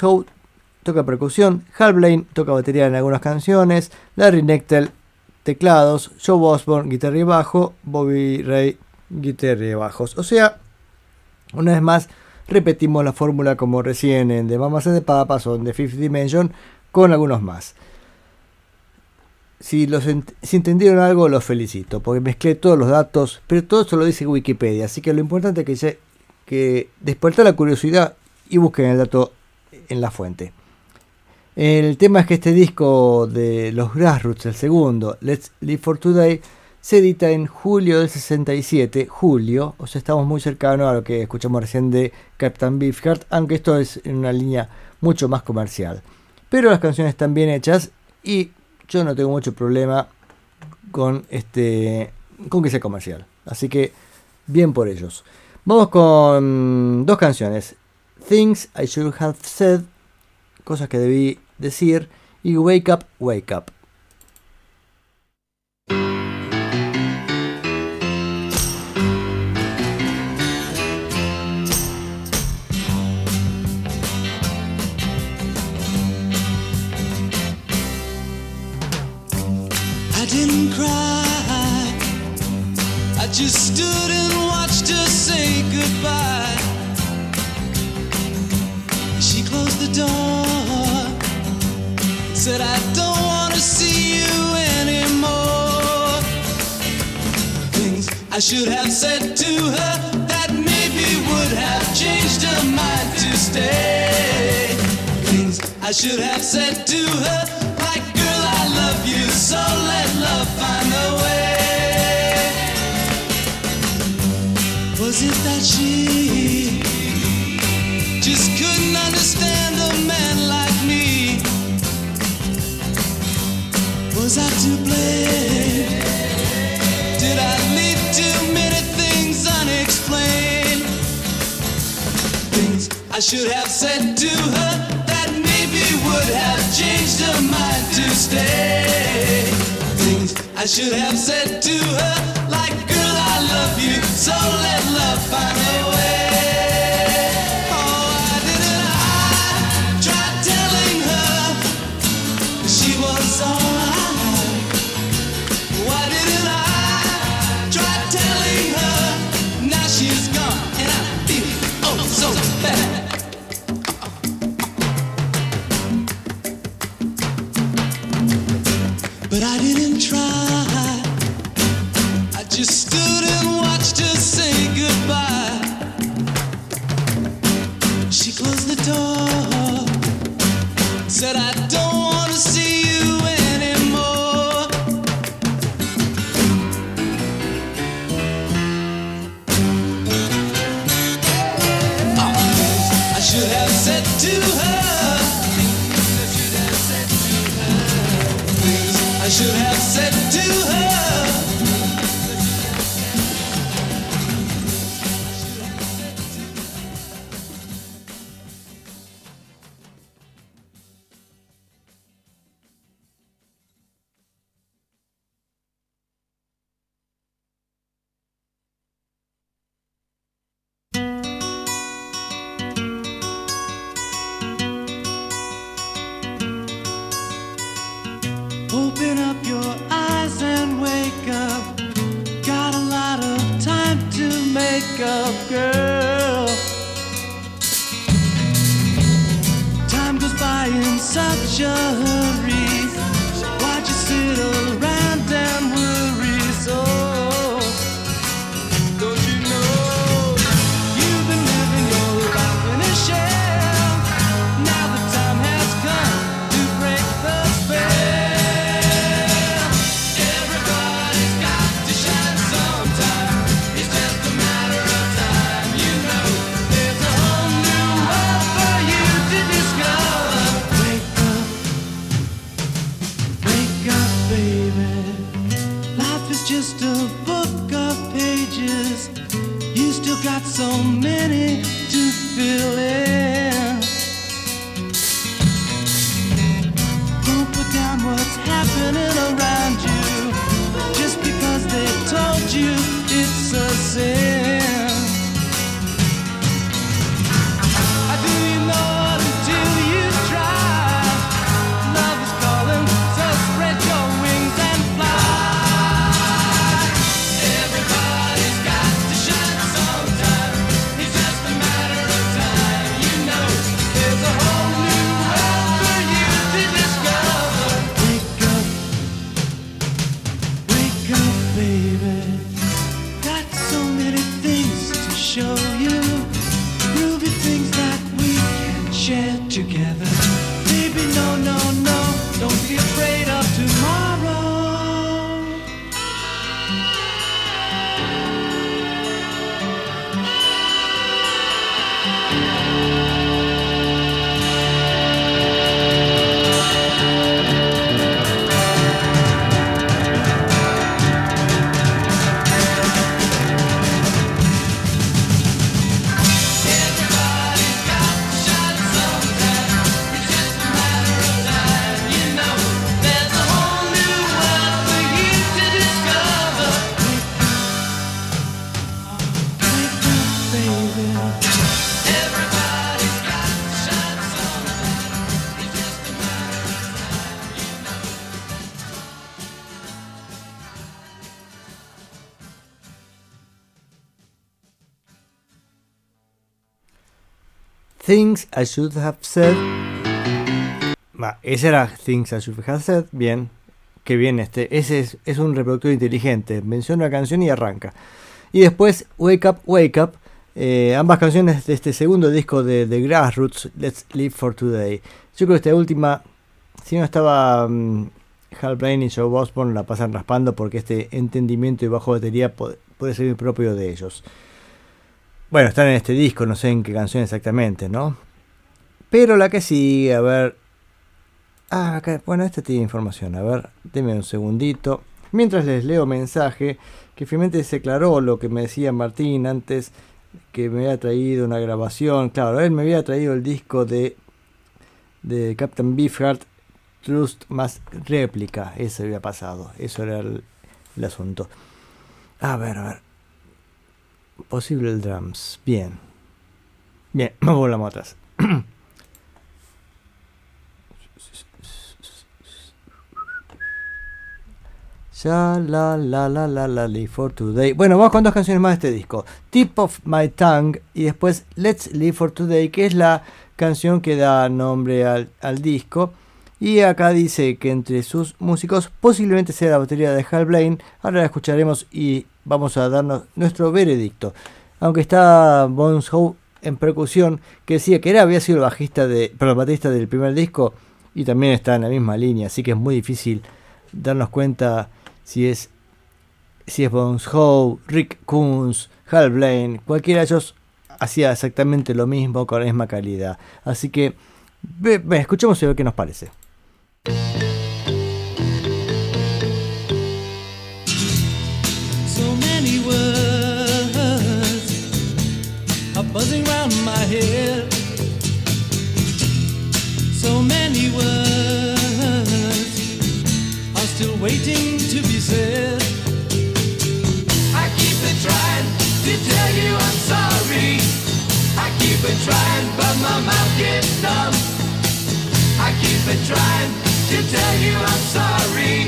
toca percusión, Hal Blaine toca batería en algunas canciones, Larry Nectel teclados, Joe Osborne guitarra y bajo, Bobby Ray guitarra y bajos. O sea, una vez más repetimos la fórmula como recién en The Mamas and the Papas o en The Fifth Dimension con algunos más. Si, los si entendieron algo, los felicito, porque mezclé todos los datos, pero todo eso lo dice Wikipedia, así que lo importante es que, que despertar la curiosidad y busquen el dato en la fuente. El tema es que este disco de los Grassroots, el segundo, Let's Live for Today, se edita en julio del 67, julio, o sea, estamos muy cercanos a lo que escuchamos recién de Captain Beefheart, aunque esto es en una línea mucho más comercial. Pero las canciones están bien hechas y yo no tengo mucho problema con este con que sea comercial. Así que bien por ellos. Vamos con dos canciones. Things I Should Have Said, cosas que debí decir y Wake Up, Wake Up. I didn't cry. I just stood and watched her say goodbye. She closed the door, said, I don't want to see you anymore. Things I should have said to her that maybe would have changed her mind to stay. Things I should have said to her, like, girl, I love you, so let love find a way. Was it that she just couldn't understand a man like I should have said to her that maybe would have changed her mind to stay. Things I should have said to her, like, girl, I love you, so let love find a way. I should have said. Bah, ese era Things I should have said. Bien, que bien este. Ese es, un reproductor inteligente. Menciona una canción y arranca. Y después Wake Up, Wake Up. Eh, ambas canciones de este segundo disco de, The Grassroots, Let's Live for Today. Yo creo que esta última, si no estaba um, Hal Blaine y Joe Osborne, la pasan raspando porque este entendimiento y bajo batería puede, puede ser propio de ellos. Bueno, están en este disco, no sé en qué canción exactamente, ¿no? Pero la que sigue, a ver. Ah, acá, bueno, esta tiene información. A ver, deme un segundito. Mientras les leo mensaje, que finalmente se aclaró lo que me decía Martín antes, que me había traído una grabación. Claro, él me había traído el disco de, de Captain Beefheart, Trust más réplica. Eso había pasado. Eso era el, asunto. A ver, a ver. Posible drums. Bien. Bien, *laughs* volvamos atrás. *clears throat* Ya la la la la la live for today. Bueno, vamos con dos canciones más de este disco. Tip of My Tongue y después Let's Live for Today, que es la canción que da nombre al, al disco. Y acá dice que entre sus músicos posiblemente sea la batería de Hal Blaine. Ahora la escucharemos y vamos a darnos nuestro veredicto. Aunque está Bones Howe en percusión, que decía que era, había sido el bajista de, perdón, baterista del primer disco y también está en la misma línea, así que es muy difícil darnos cuenta si es si es Bones Howe, Rick Coons, Hal Blaine, cualquiera de ellos hacía exactamente lo mismo con la misma calidad. Así que escuchemos y a ver qué nos parece. Mouth gets numb. I keep it trying to tell you I'm sorry.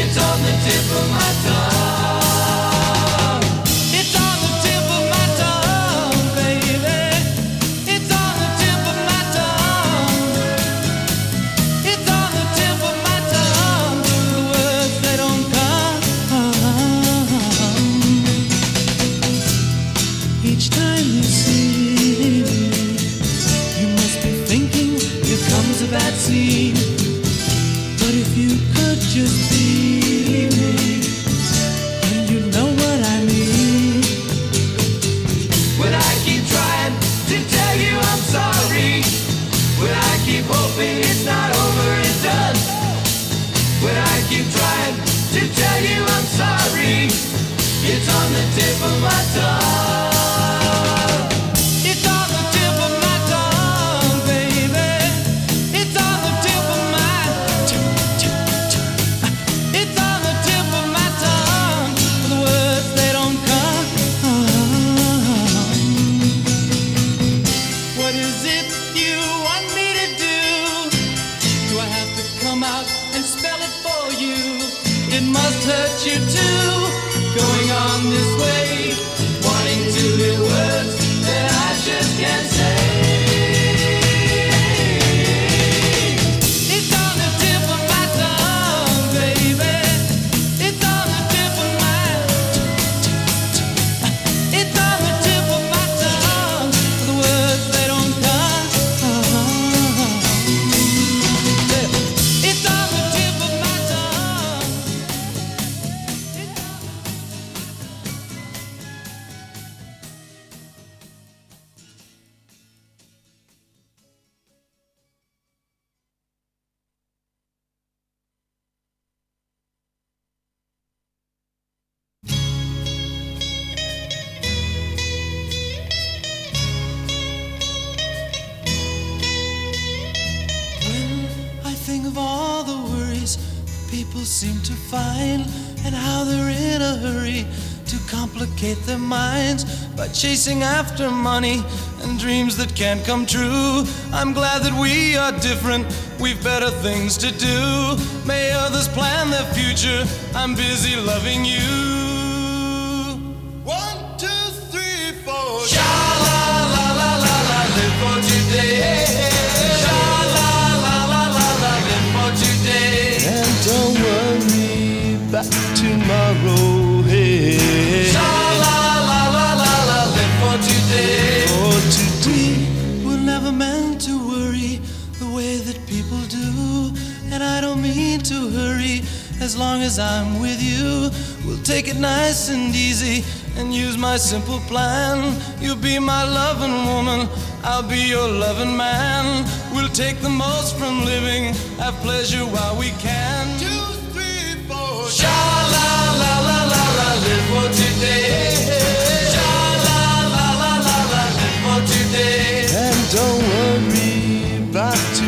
It's on the tip of my tongue. Keep hoping it's not over and done, when I keep trying to tell you I'm sorry, it's on the tip of my tongue. By chasing after money and dreams that can't come true. I'm glad that we are different, we've better things to do. May others plan their future, I'm busy loving you. One, two, three, four. Sha la la la la la, live for today. Sha la la la la la, live for today. And don't worry about tomorrow. to hurry as long as I'm with you. We'll take it nice and easy and use my simple plan. You'll be my loving woman, I'll be your loving man. We'll take the most from living, have pleasure while we can. Two, three, four. Sha la la la la la, live for today. Sha la la la la la, live for today. And don't worry about.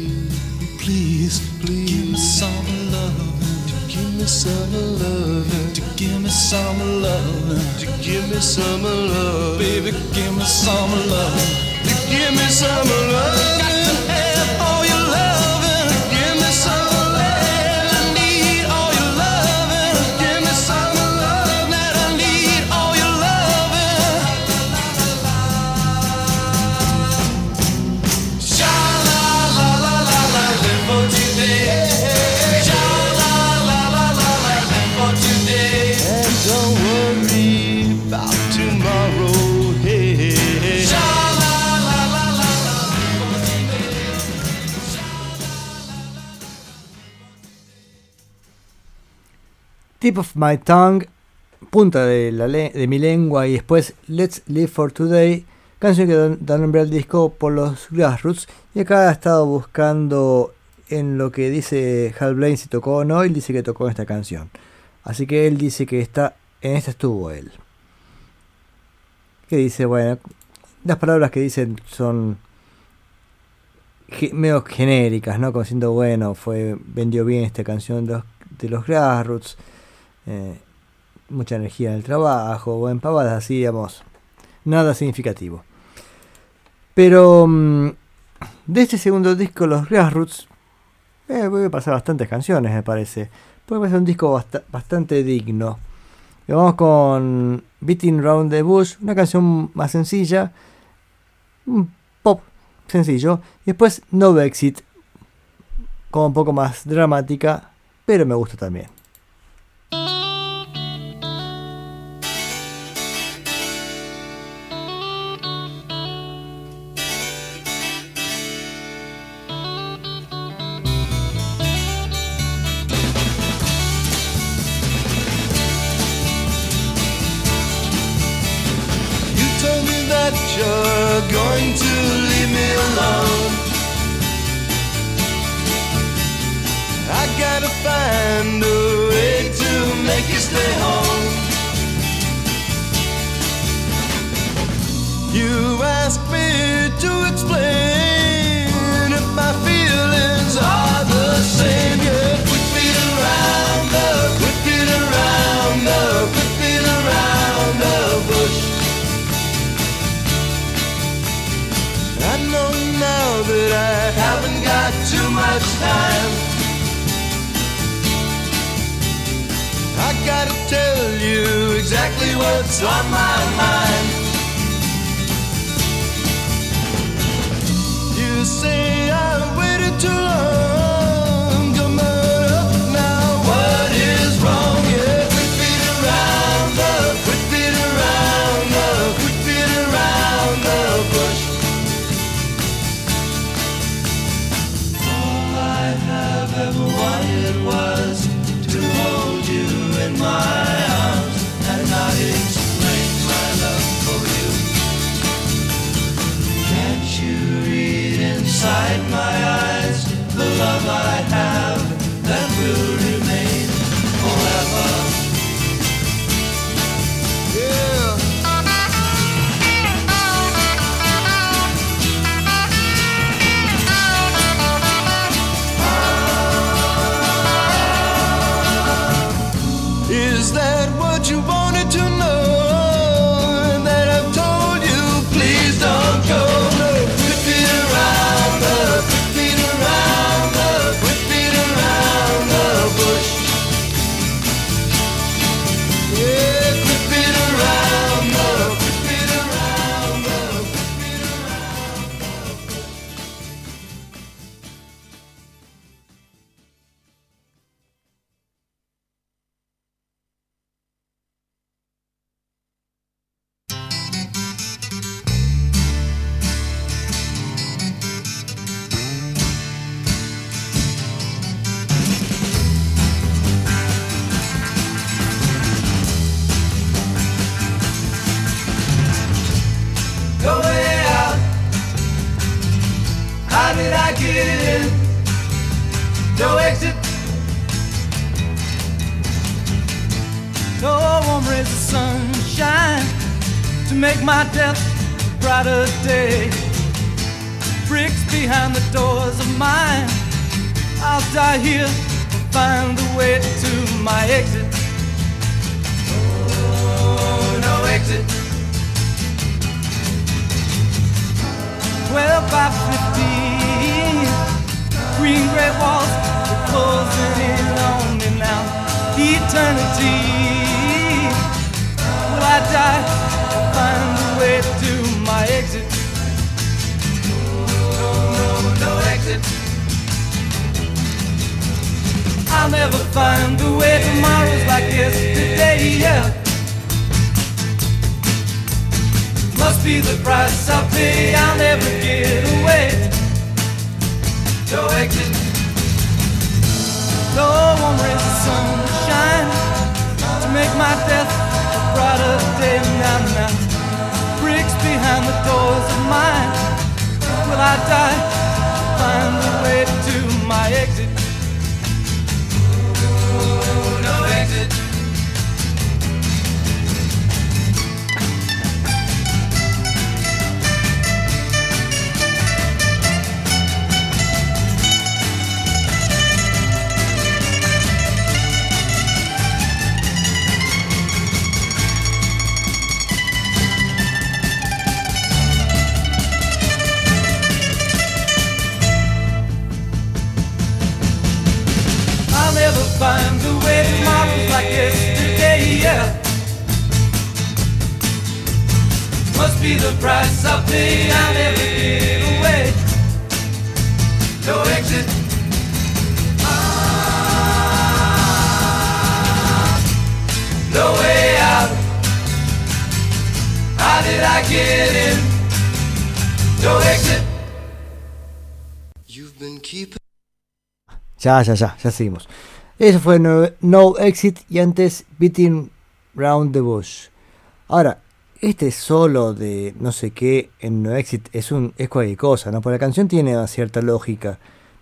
please, please. Give me some love. To give me some love. To give me some love. To give me some love. Baby, give me some love. To give me some love. Tip of My Tongue, punta de, mi lengua y después Let's Live for Today, canción que da- nombre al disco por los Grassroots. Y acá he estado buscando en lo que dice Hal Blaine si tocó o no, él dice que tocó esta canción. Así que él dice que está en esta estuvo él. Que dice, bueno, las palabras que dicen son medio genéricas, ¿no? Como siendo, bueno, fue vendió bien esta canción de los Grassroots eh, mucha energía en el trabajo o en pavadas así, digamos, nada significativo. Pero mm, de este segundo disco, los Grassroots, eh, voy a pasar bastantes canciones, me parece. Puede ser un disco basta- bastante digno. Y vamos con Beating Round the Bush, una canción más sencilla, un pop sencillo. Y después No Exit, como un poco más dramática, pero me gusta también. Die here or find the way to my exit. Oh, no exit. 12 by 15. Green gray walls are closing in on me now. Eternity. Will I die find the way to my exit? No, no, no exit. I'll never find the way. Tomorrow's like yesterday, yeah. Must be the price I pay. I'll never get away. No exit. No one rays of sunshine to make my death a brighter day. Now, now, bricks behind the doors of mine. Will I die? Find the way to my exit. Oh, like yesterday, yeah. Must be the price I pay, I'll never get away. No exit. Ah, no way out. How did I get in? No exit. You've been keeping. Ya, ya, ya, ya seguimos. Eso fue No, No Exit y antes Beating Round the Bush. Ahora, este solo de no sé qué en No Exit es un es cualquier cosa, ¿no? Porque la canción tiene una cierta lógica.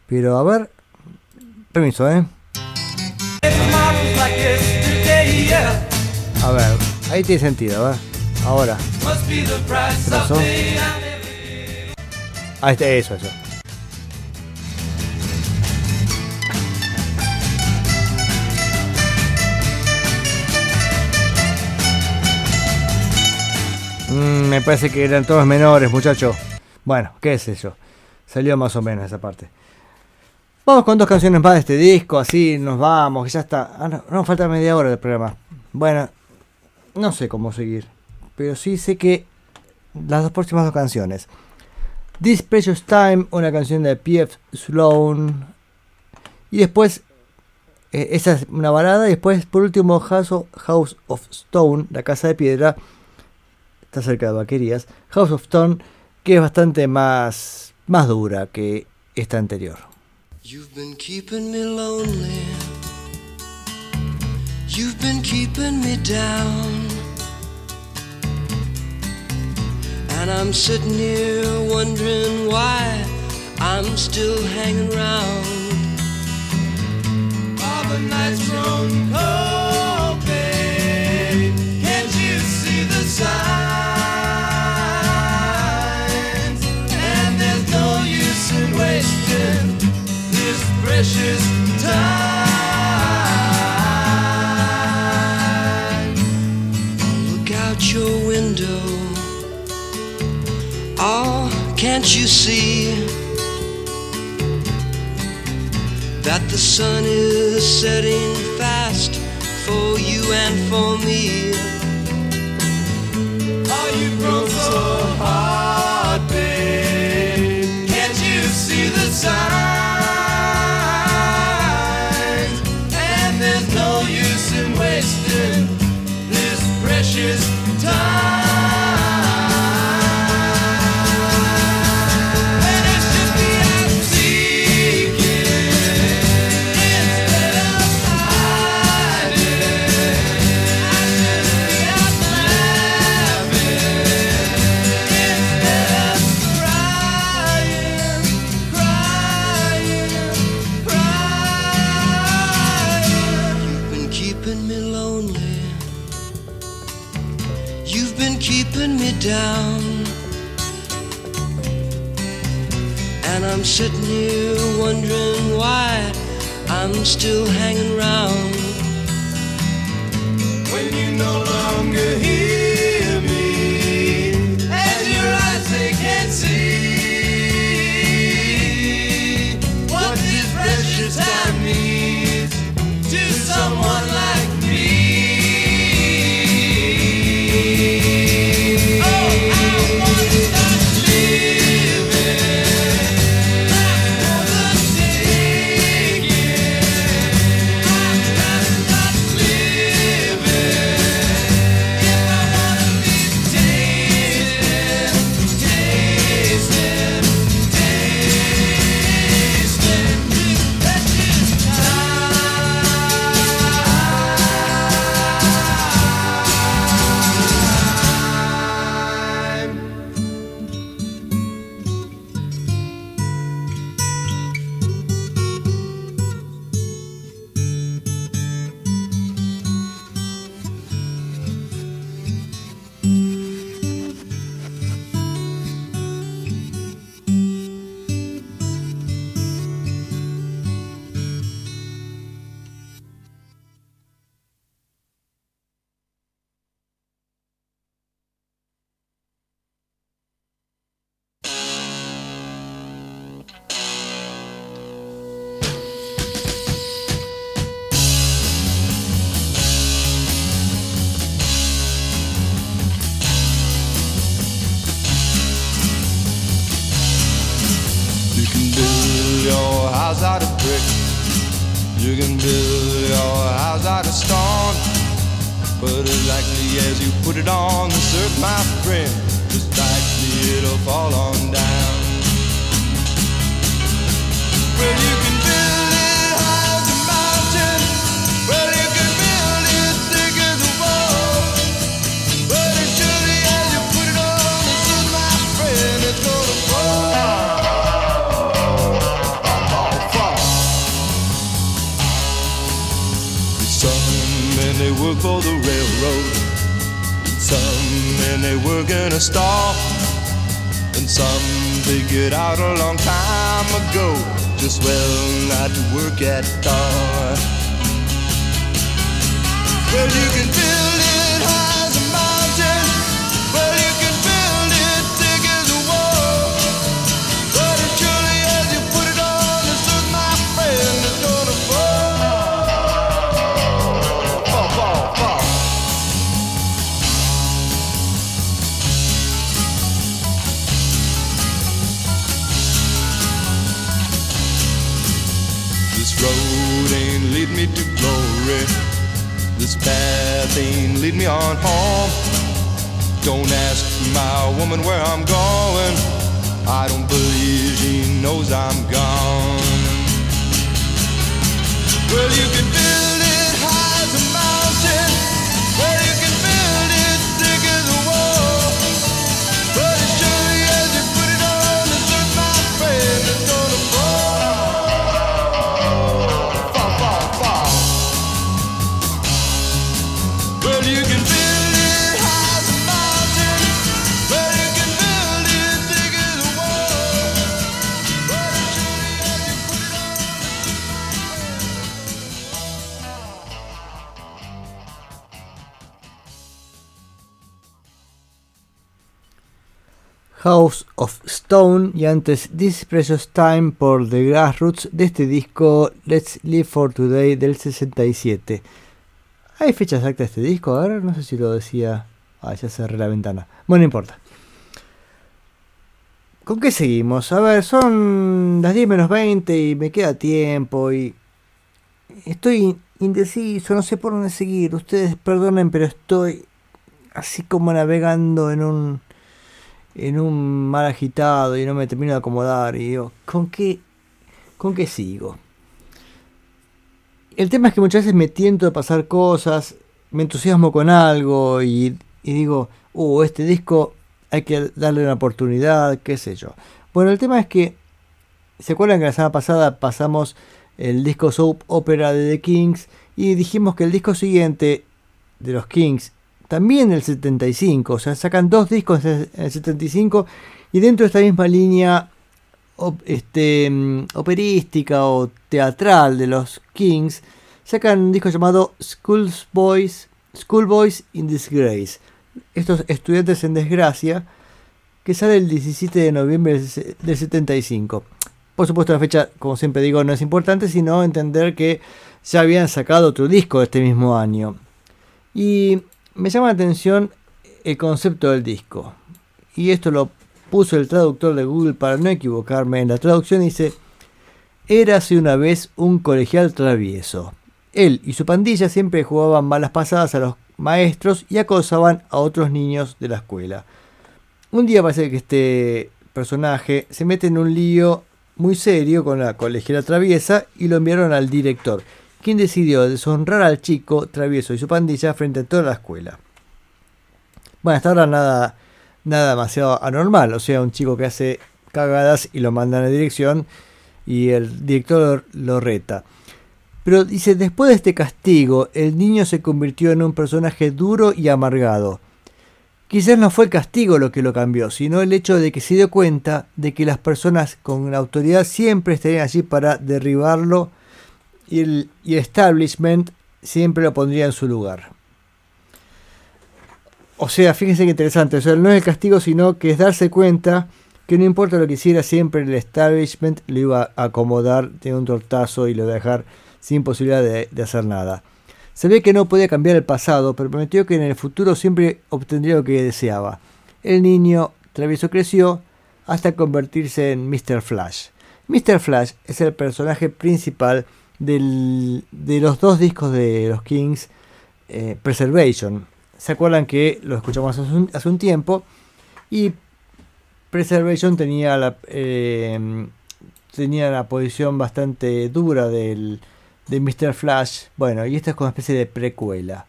Pero a ver. Permiso, ¿eh? A ver, ahí tiene sentido, a ver. Ahora. ¿Qué pasó? I pay, I'll never Ah, este, eso, eso. Mm, me parece que eran todos menores, muchachos. Bueno, qué sé yo. Salió más o menos esa parte. Vamos con dos canciones más de este disco, así nos vamos, ya está. Ah, no, no, falta media hora del programa. Bueno, no sé cómo seguir. Pero sí sé que las dos próximas dos canciones. This Precious Time, una canción de P.F. Sloan. Y después, eh, esa es una balada. Y después, por último, House of Stone, la casa de piedra. Está cerca de Vaquerías. House of Stone, que es bastante más, más dura que esta anterior. You've been keeping me lonely. You've been keeping me down. And I'm sitting here wondering why I'm still hanging around. All the nights grown cold, precious time. Look out your window. Oh, can't you see that the sun is setting fast for you and for me? Still hanging work for the railroad, some men they work in a store, and some figured out a long time ago just well not to work at all. Well, you can build lead me to glory. This path ain't lead me on home. Don't ask my woman where I'm going. I don't believe she knows I'm gone. Well, you can House of Stone y antes This Precious Time por The Grassroots de este disco Let's Live for Today del 67. ¿Hay fecha exacta de este disco? A ver, no sé si lo decía. Ah, ya cerré la ventana. Bueno, no importa. ¿Con qué seguimos? A ver, son las 10 menos 20 y me queda tiempo y estoy indeciso, no sé por dónde seguir. Ustedes perdonen, pero estoy así como navegando en un en un mar agitado y no me termino de acomodar y digo, ¿con qué con qué sigo? El tema es que muchas veces me tiento de pasar cosas, me entusiasmo con algo y, y digo, uh, este disco hay que darle una oportunidad, qué sé yo. Bueno, el tema es que, ¿se acuerdan que la semana pasada pasamos el disco soap opera de The Kings y dijimos que el disco siguiente de los Kings, también del 75, o sea, sacan dos discos en el 75 y dentro de esta misma línea este, mm, operística o teatral de los Kings, sacan un disco llamado Schoolboys, Schoolboys in Disgrace. Estos estudiantes en desgracia, que sale el 17 de noviembre del 75. Por supuesto, la fecha, como siempre digo, no es importante, sino entender que ya habían sacado otro disco este mismo año. Y me llama la atención el concepto del disco. Y esto lo puso el traductor de Google para no equivocarme. En la traducción dice, érase una vez un colegial travieso. Él y su pandilla siempre jugaban malas pasadas a los maestros y acosaban a otros niños de la escuela. Un día parece que este personaje se mete en un lío muy serio con la colegiala traviesa y lo enviaron al director, quien decidió deshonrar al chico travieso y su pandilla frente a toda la escuela. Bueno, hasta ahora nada, nada demasiado anormal, o sea, un chico que hace cagadas y lo mandan a dirección y el director lo, reta. Pero dice, después de este castigo, el niño se convirtió en un personaje duro y amargado. Quizás no fue el castigo lo que lo cambió, sino el hecho de que se dio cuenta de que las personas con autoridad siempre estarían allí para derribarlo y el, establishment siempre lo pondría en su lugar. O sea, fíjense que interesante, o sea, no es el castigo, sino que es darse cuenta que no importa lo que hiciera, siempre el establishment lo iba a acomodar de un tortazo y lo iba a dejar sin posibilidad de, hacer nada. Sabía que no podía cambiar el pasado, pero prometió que en el futuro siempre obtendría lo que deseaba. El niño travieso creció hasta convertirse en Mr. Flash. Mr. Flash es el personaje principal de los dos discos de los Kings, eh, Preservation. ¿Se acuerdan que lo escuchamos hace un, hace un tiempo? Y Preservation tenía la, eh, tenía la posición bastante dura del, de Mr. Flash. Bueno, y esta es como una especie de precuela.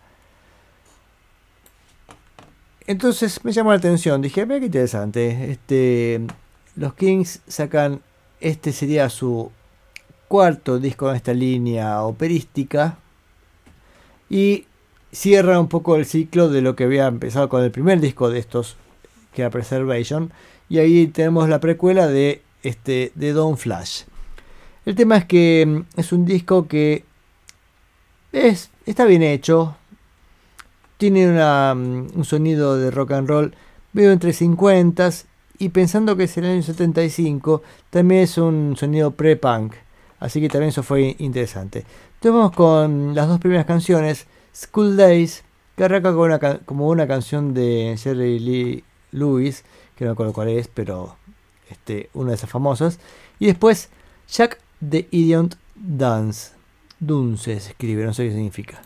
Entonces me llamó la atención. Dije, mira qué interesante. Este, los Kings sacan. Este sería su cuarto disco en esta línea operística. Y cierra un poco el ciclo de lo que había empezado con el primer disco de estos, que era Preservation. Y ahí tenemos la precuela de, este, de Don Flash. El tema es que mm, es un disco que es, está bien hecho. Tiene mm, un sonido de rock and roll veo entre 50 y pensando que es el año 75, también es un sonido pre-punk. Así que también eso fue interesante. Entonces vamos con las dos primeras canciones. School Days, que arranca con una como una canción de Jerry Lee Lewis, que no me acuerdo cuál es, pero este, una de esas famosas. Y después Jack the Idiot Dance. Dunce se escribe, no sé qué significa.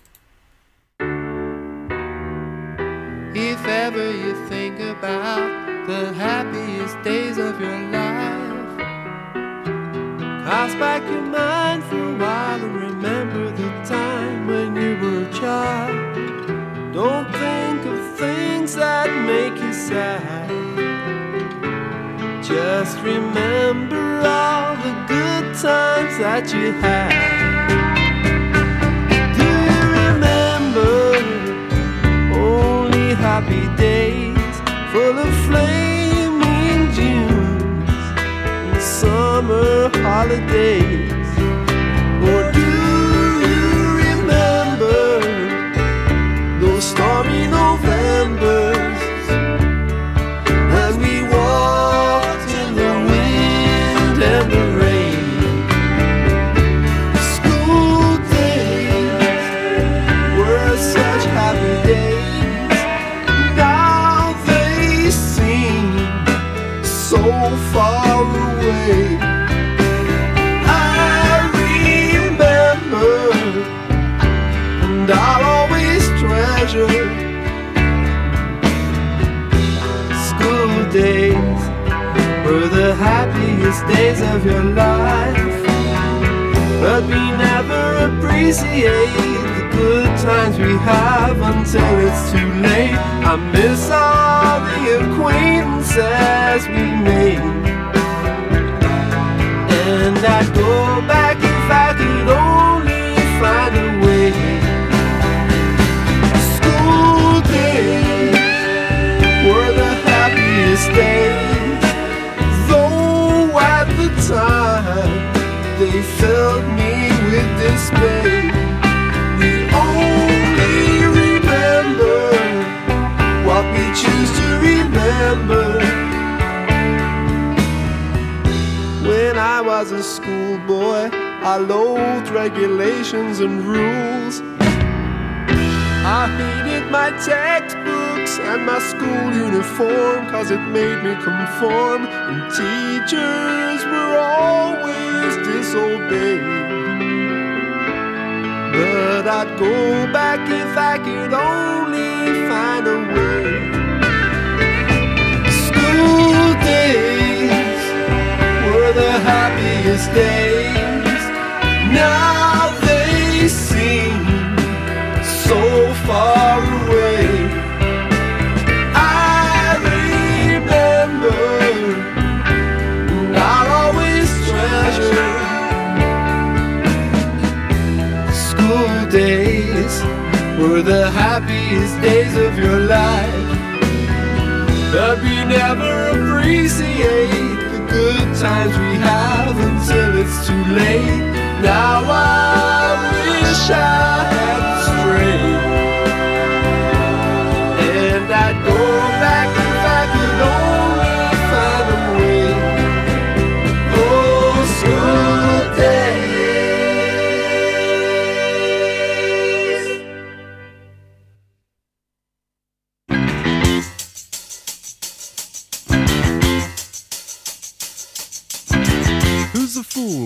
If ever you think about the happiest days of your life, cast back your mind for a while and remember the time when you were a child. Don't think of things that make you sad. Just remember all the good times that you had. Do you remember? only happy days full of flaming summer holidays. Days of your life. But we never appreciate the good times we have until it's too late. I miss all the acquaintances we made. And I'd go back if I could only schoolboy, I loathed regulations and rules. I hated my textbooks and my school uniform cause it made me conform. And teachers were always disobeyed. But I'd go back if I could only find a way. School days were the happiest days. Now they seem so far away. I remember, and I'll always treasure school days were the happiest days of your life. But we never appreciate good times we have until it's too late. Now I wish I had strayed. And I'd go back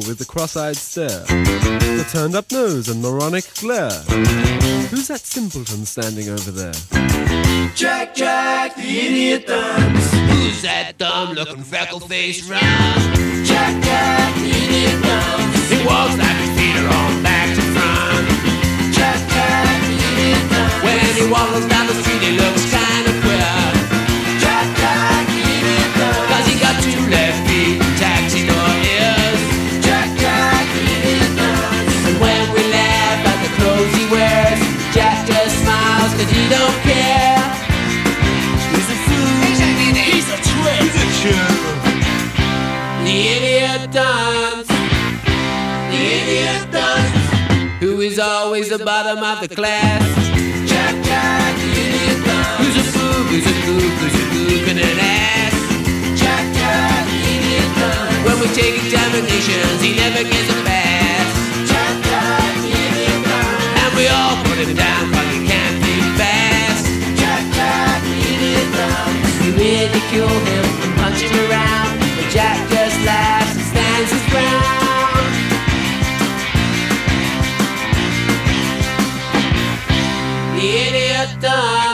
with the cross-eyed stare? The turned-up nose and moronic glare? Who's that simpleton standing over there? Jack, Jack, the idiot thumbs. Who's that dumb looking freckle faced run? Jack, Jack, the idiot thumbs. He walks like his feet are on back to front. Jack, Jack, the idiot thumbs. When he waddles down the street, he looks kind of queer. Jack, Jack, the idiot thumbs. Cause he got two left cause he don't care. He's a fool. He's a He's a trick. He's a The idiot dunce. The idiot dunce. Who is always the bottom of the class. Jack, Jack, the idiot thumbs. Who's a fool, who's a gook, who's a gook and an ass. Jack, Jack, the idiot thumbs. When we take examinations, he never gets a pass. Jack, Jack, the idiot thumbs. And we all put him down thumbs. We ridicule him and punch him around. But Jack just laughs and stands his ground. The idiot dunce.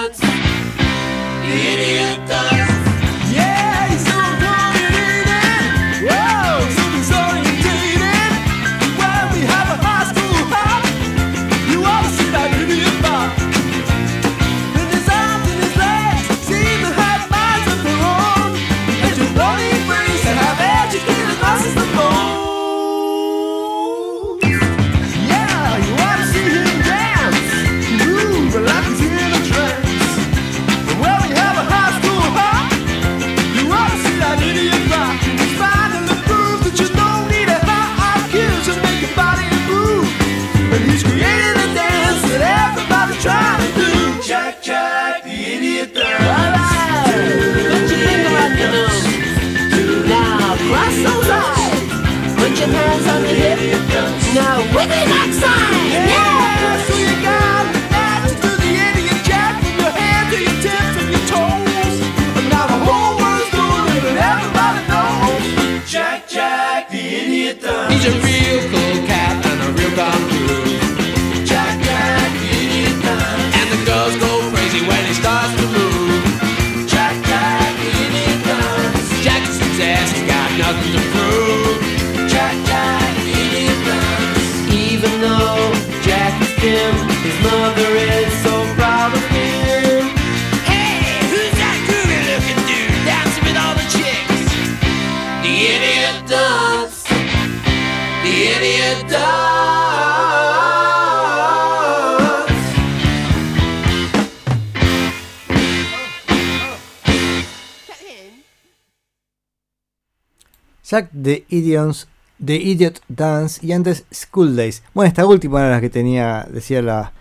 Zack the Idiots, The Idiot Dance y antes School Days. Bueno, esta última era la que tenía, decía la,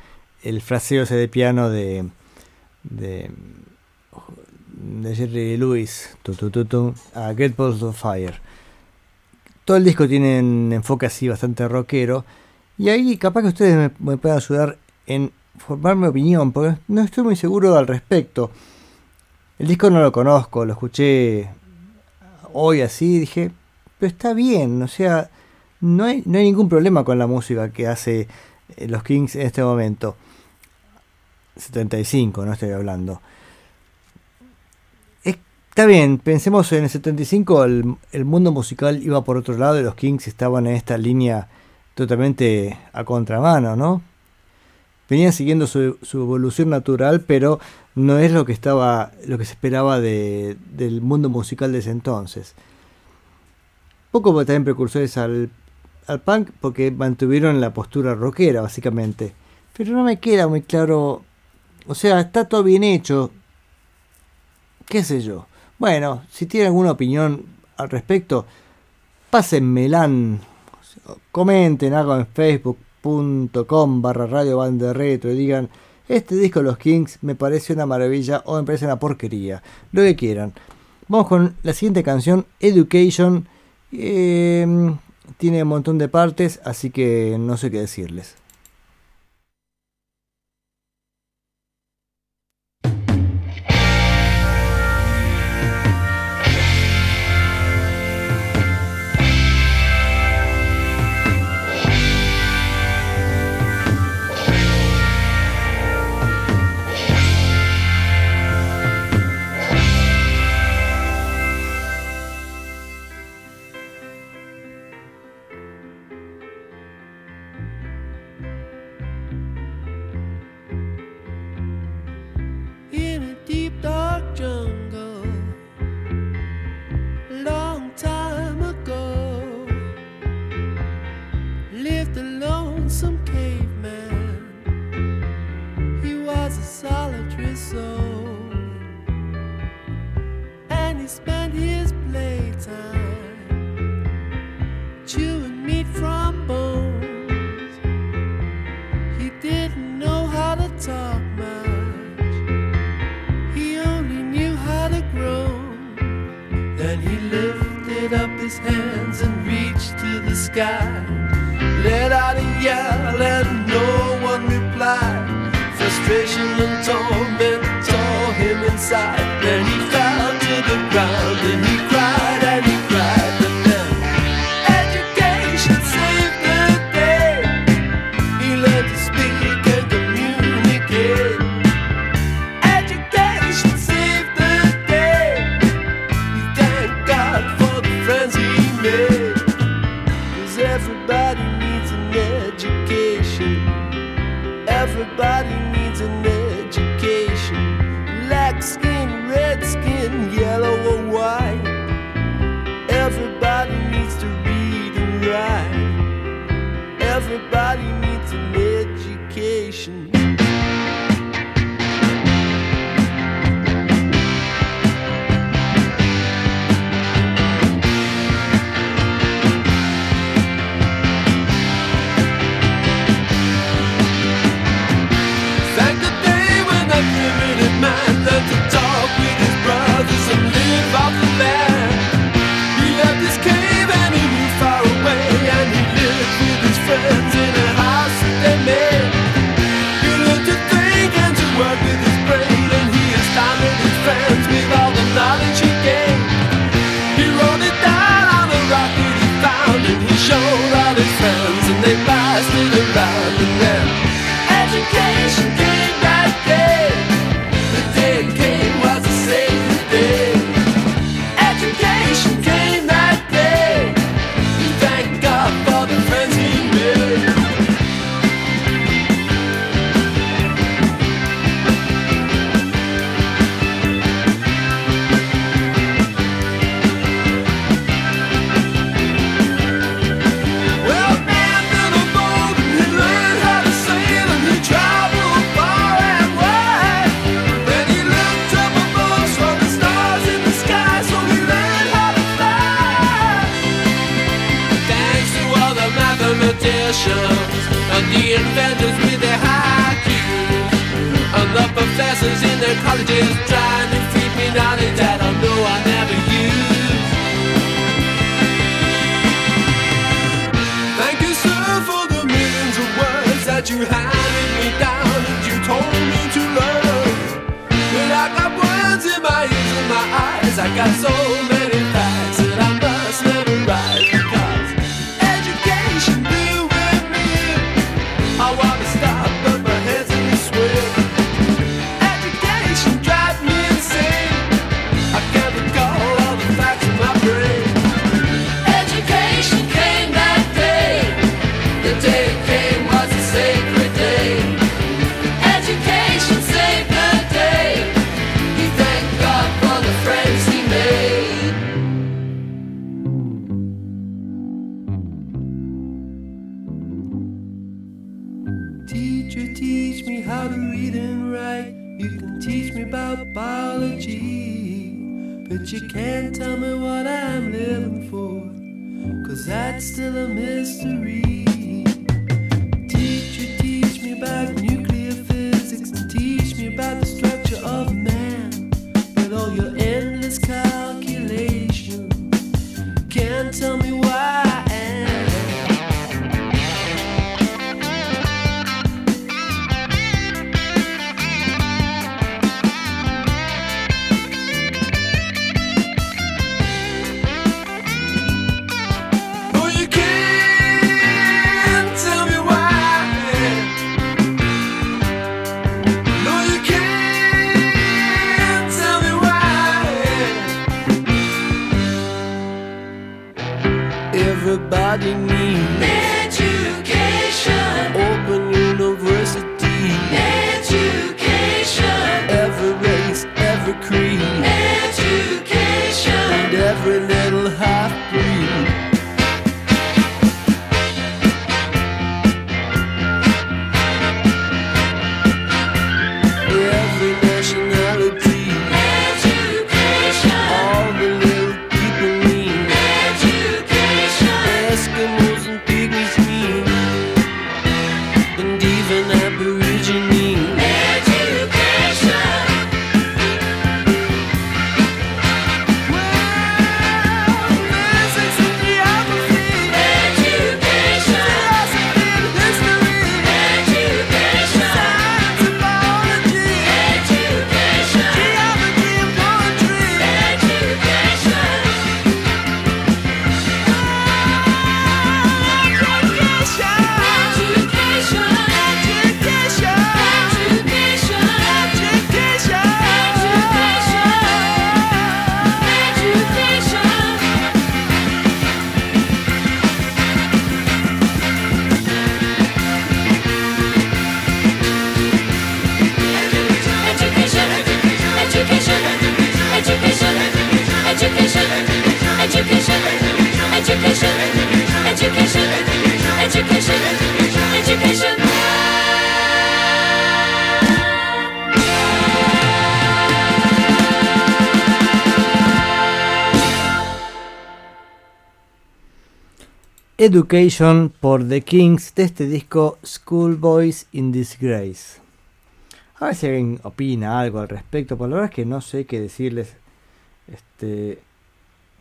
el fraseo ese de piano de, de, Jerry Lewis, tu, tu, tu, a Get Balls of Fire. todo el disco tiene un enfoque así bastante rockero. Y ahí capaz que ustedes me, me puedan ayudar en formarme opinión, porque no estoy muy seguro al respecto. El disco no lo conozco, lo escuché hoy así, dije, pero está bien, o sea, no hay, no hay ningún problema con la música que hace eh, los Kings en este momento. 75, no estoy hablando. Está bien, pensemos en el 75, el, mundo musical iba por otro lado y los Kings estaban en esta línea totalmente a contramano, ¿no? Venían siguiendo su, evolución natural, pero no es lo que estaba, lo que se esperaba de- del mundo musical de ese entonces. Poco también precursores al, al punk porque mantuvieron la postura rockera, básicamente. Pero no me queda muy claro. O sea, está todo bien hecho. ¿Qué sé yo? Bueno, si tienen alguna opinión al respecto, pásenmela. Comenten algo en facebook.com barra radio banda retro y digan, este disco de los Kings me parece una maravilla o me parece una porquería. Lo que quieran. Vamos con la siguiente canción, Education. Eh, tiene un montón de partes, así que no sé qué decirles. He lifted up his hands and reached to the sky. Let out a yell and no one replied. Frustration and torment tore him inside. Then he fell to the ground and he they Education por The Kings de este disco Schoolboys in Disgrace. A ver si alguien opina algo al respecto, por la verdad es que no sé qué decirles. Este,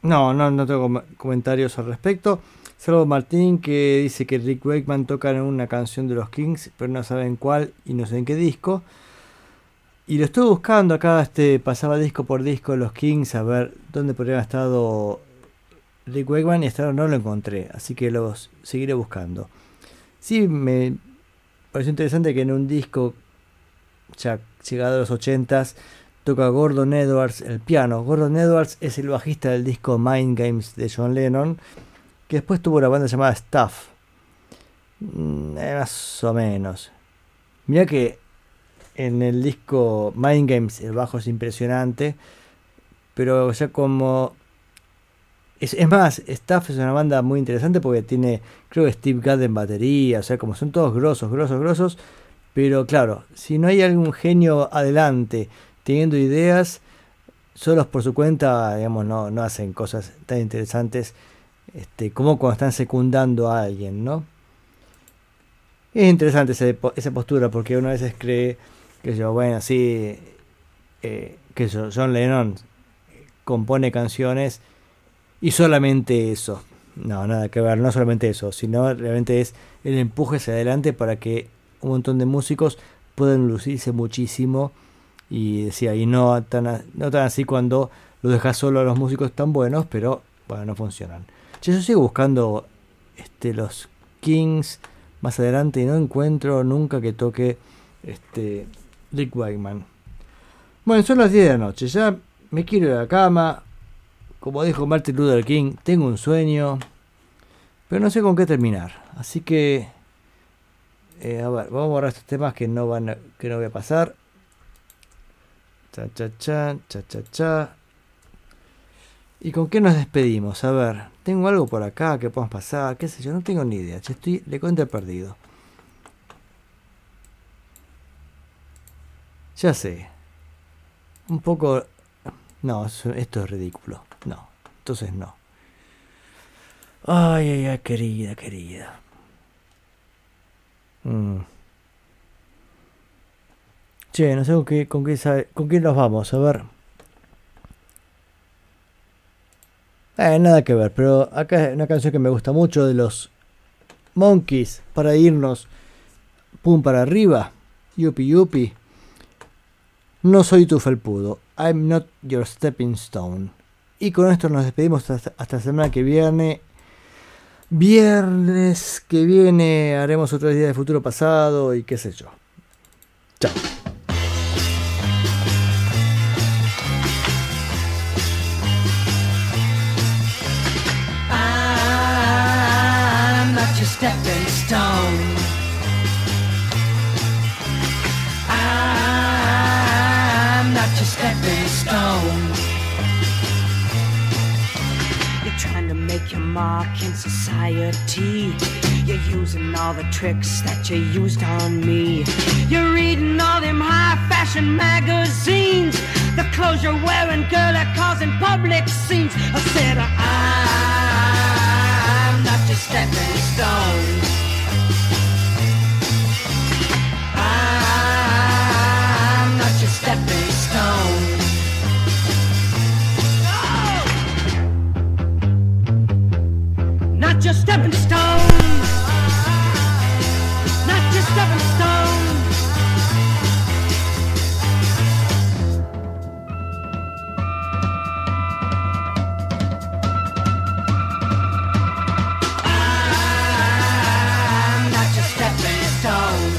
no, no, no tengo com- comentarios al respecto. Salvo Martín que dice que Rick Wakeman toca en una canción de los Kings, pero no saben cuál y no sé en qué disco. Y lo estuve buscando acá, este, pasaba disco por disco los Kings a ver dónde podría haber estado Rick Wakeman ahora no lo encontré, así que los seguiré buscando. Sí, me pareció interesante que en un disco ya llegado a los 80s toca Gordon Edwards el piano. Gordon Edwards es el bajista del disco Mind Games de John Lennon, que después tuvo una banda llamada Stuff. Mm, eh, más o menos. Mira que en el disco Mind Games el bajo es impresionante, pero ya como es, más, Staff es una banda muy interesante porque tiene, creo que Steve Gadd en batería, o sea, como son todos grosos, grosos, grosos. Pero claro, si no hay algún genio adelante teniendo ideas, solos por su cuenta, digamos, no, no hacen cosas tan interesantes este, como cuando están secundando a alguien, ¿no? Es interesante esa postura porque uno a veces cree que yo, bueno, sí, eh, que yo, John Lennon compone canciones y solamente eso. No, nada que ver, no solamente eso, sino realmente es el empuje hacia adelante para que un montón de músicos pueden lucirse muchísimo y decía, y no tan, no tan así cuando lo dejas solo a los músicos tan buenos, pero bueno, no funcionan. Yo sigo buscando este, los Kings más adelante y no encuentro nunca que toque este, Rick Wakeman. Bueno, son las 10 de la noche, ya me quiero ir a la cama. Como dijo Martin Luther King, tengo un sueño, pero no sé con qué terminar. Así que, eh, a ver, vamos a borrar estos temas que no van que no voy a pasar. Cha cha cha, cha cha cha. ¿Y con qué nos despedimos? A ver, tengo algo por acá que podemos pasar, qué sé yo, no tengo ni idea. Estoy le cuento perdido. Ya sé. Un poco. No, esto es ridículo. Entonces no. Ay, ay, ay, querida, querida. Mm. Che, no sé con qué, con qué, sabe- con qué nos vamos, a ver. Eh, nada que ver, pero acá es una canción que me gusta mucho de los Monkeys para irnos pum para arriba. Yupi yupi. No soy tu felpudo. I'm not your stepping stone. Y con esto nos despedimos hasta, la semana que viene. Viernes que viene haremos otro día de futuro pasado y qué sé yo. Chao. Make your mark in society. You're using all the tricks that you used on me. You're reading all them high fashion magazines. The clothes you're wearing, girl, are causing public scenes. I said, I'm not your stepping stone. Not your stepping stone. Not your stepping stone. I'm not your stepping stone.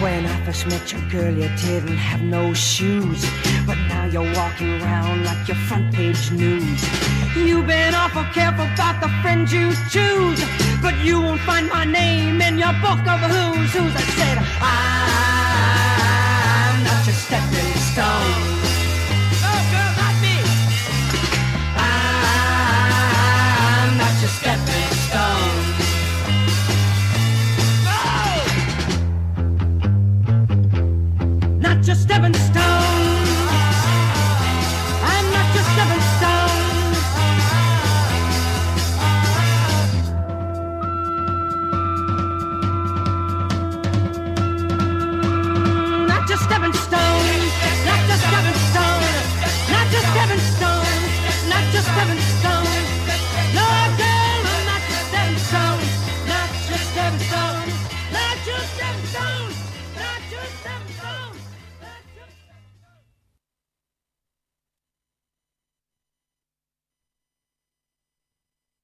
When I first met you, girl, you didn't have no shoes. But now you're walking around like your front page news. You've been awful careful about the friends you choose. But you won't find my name in your book of who's who's. I said, I'm not your stepping stone. Oh, girl, not me. I'm not your stepping stone. Oh! Not your stepping stone.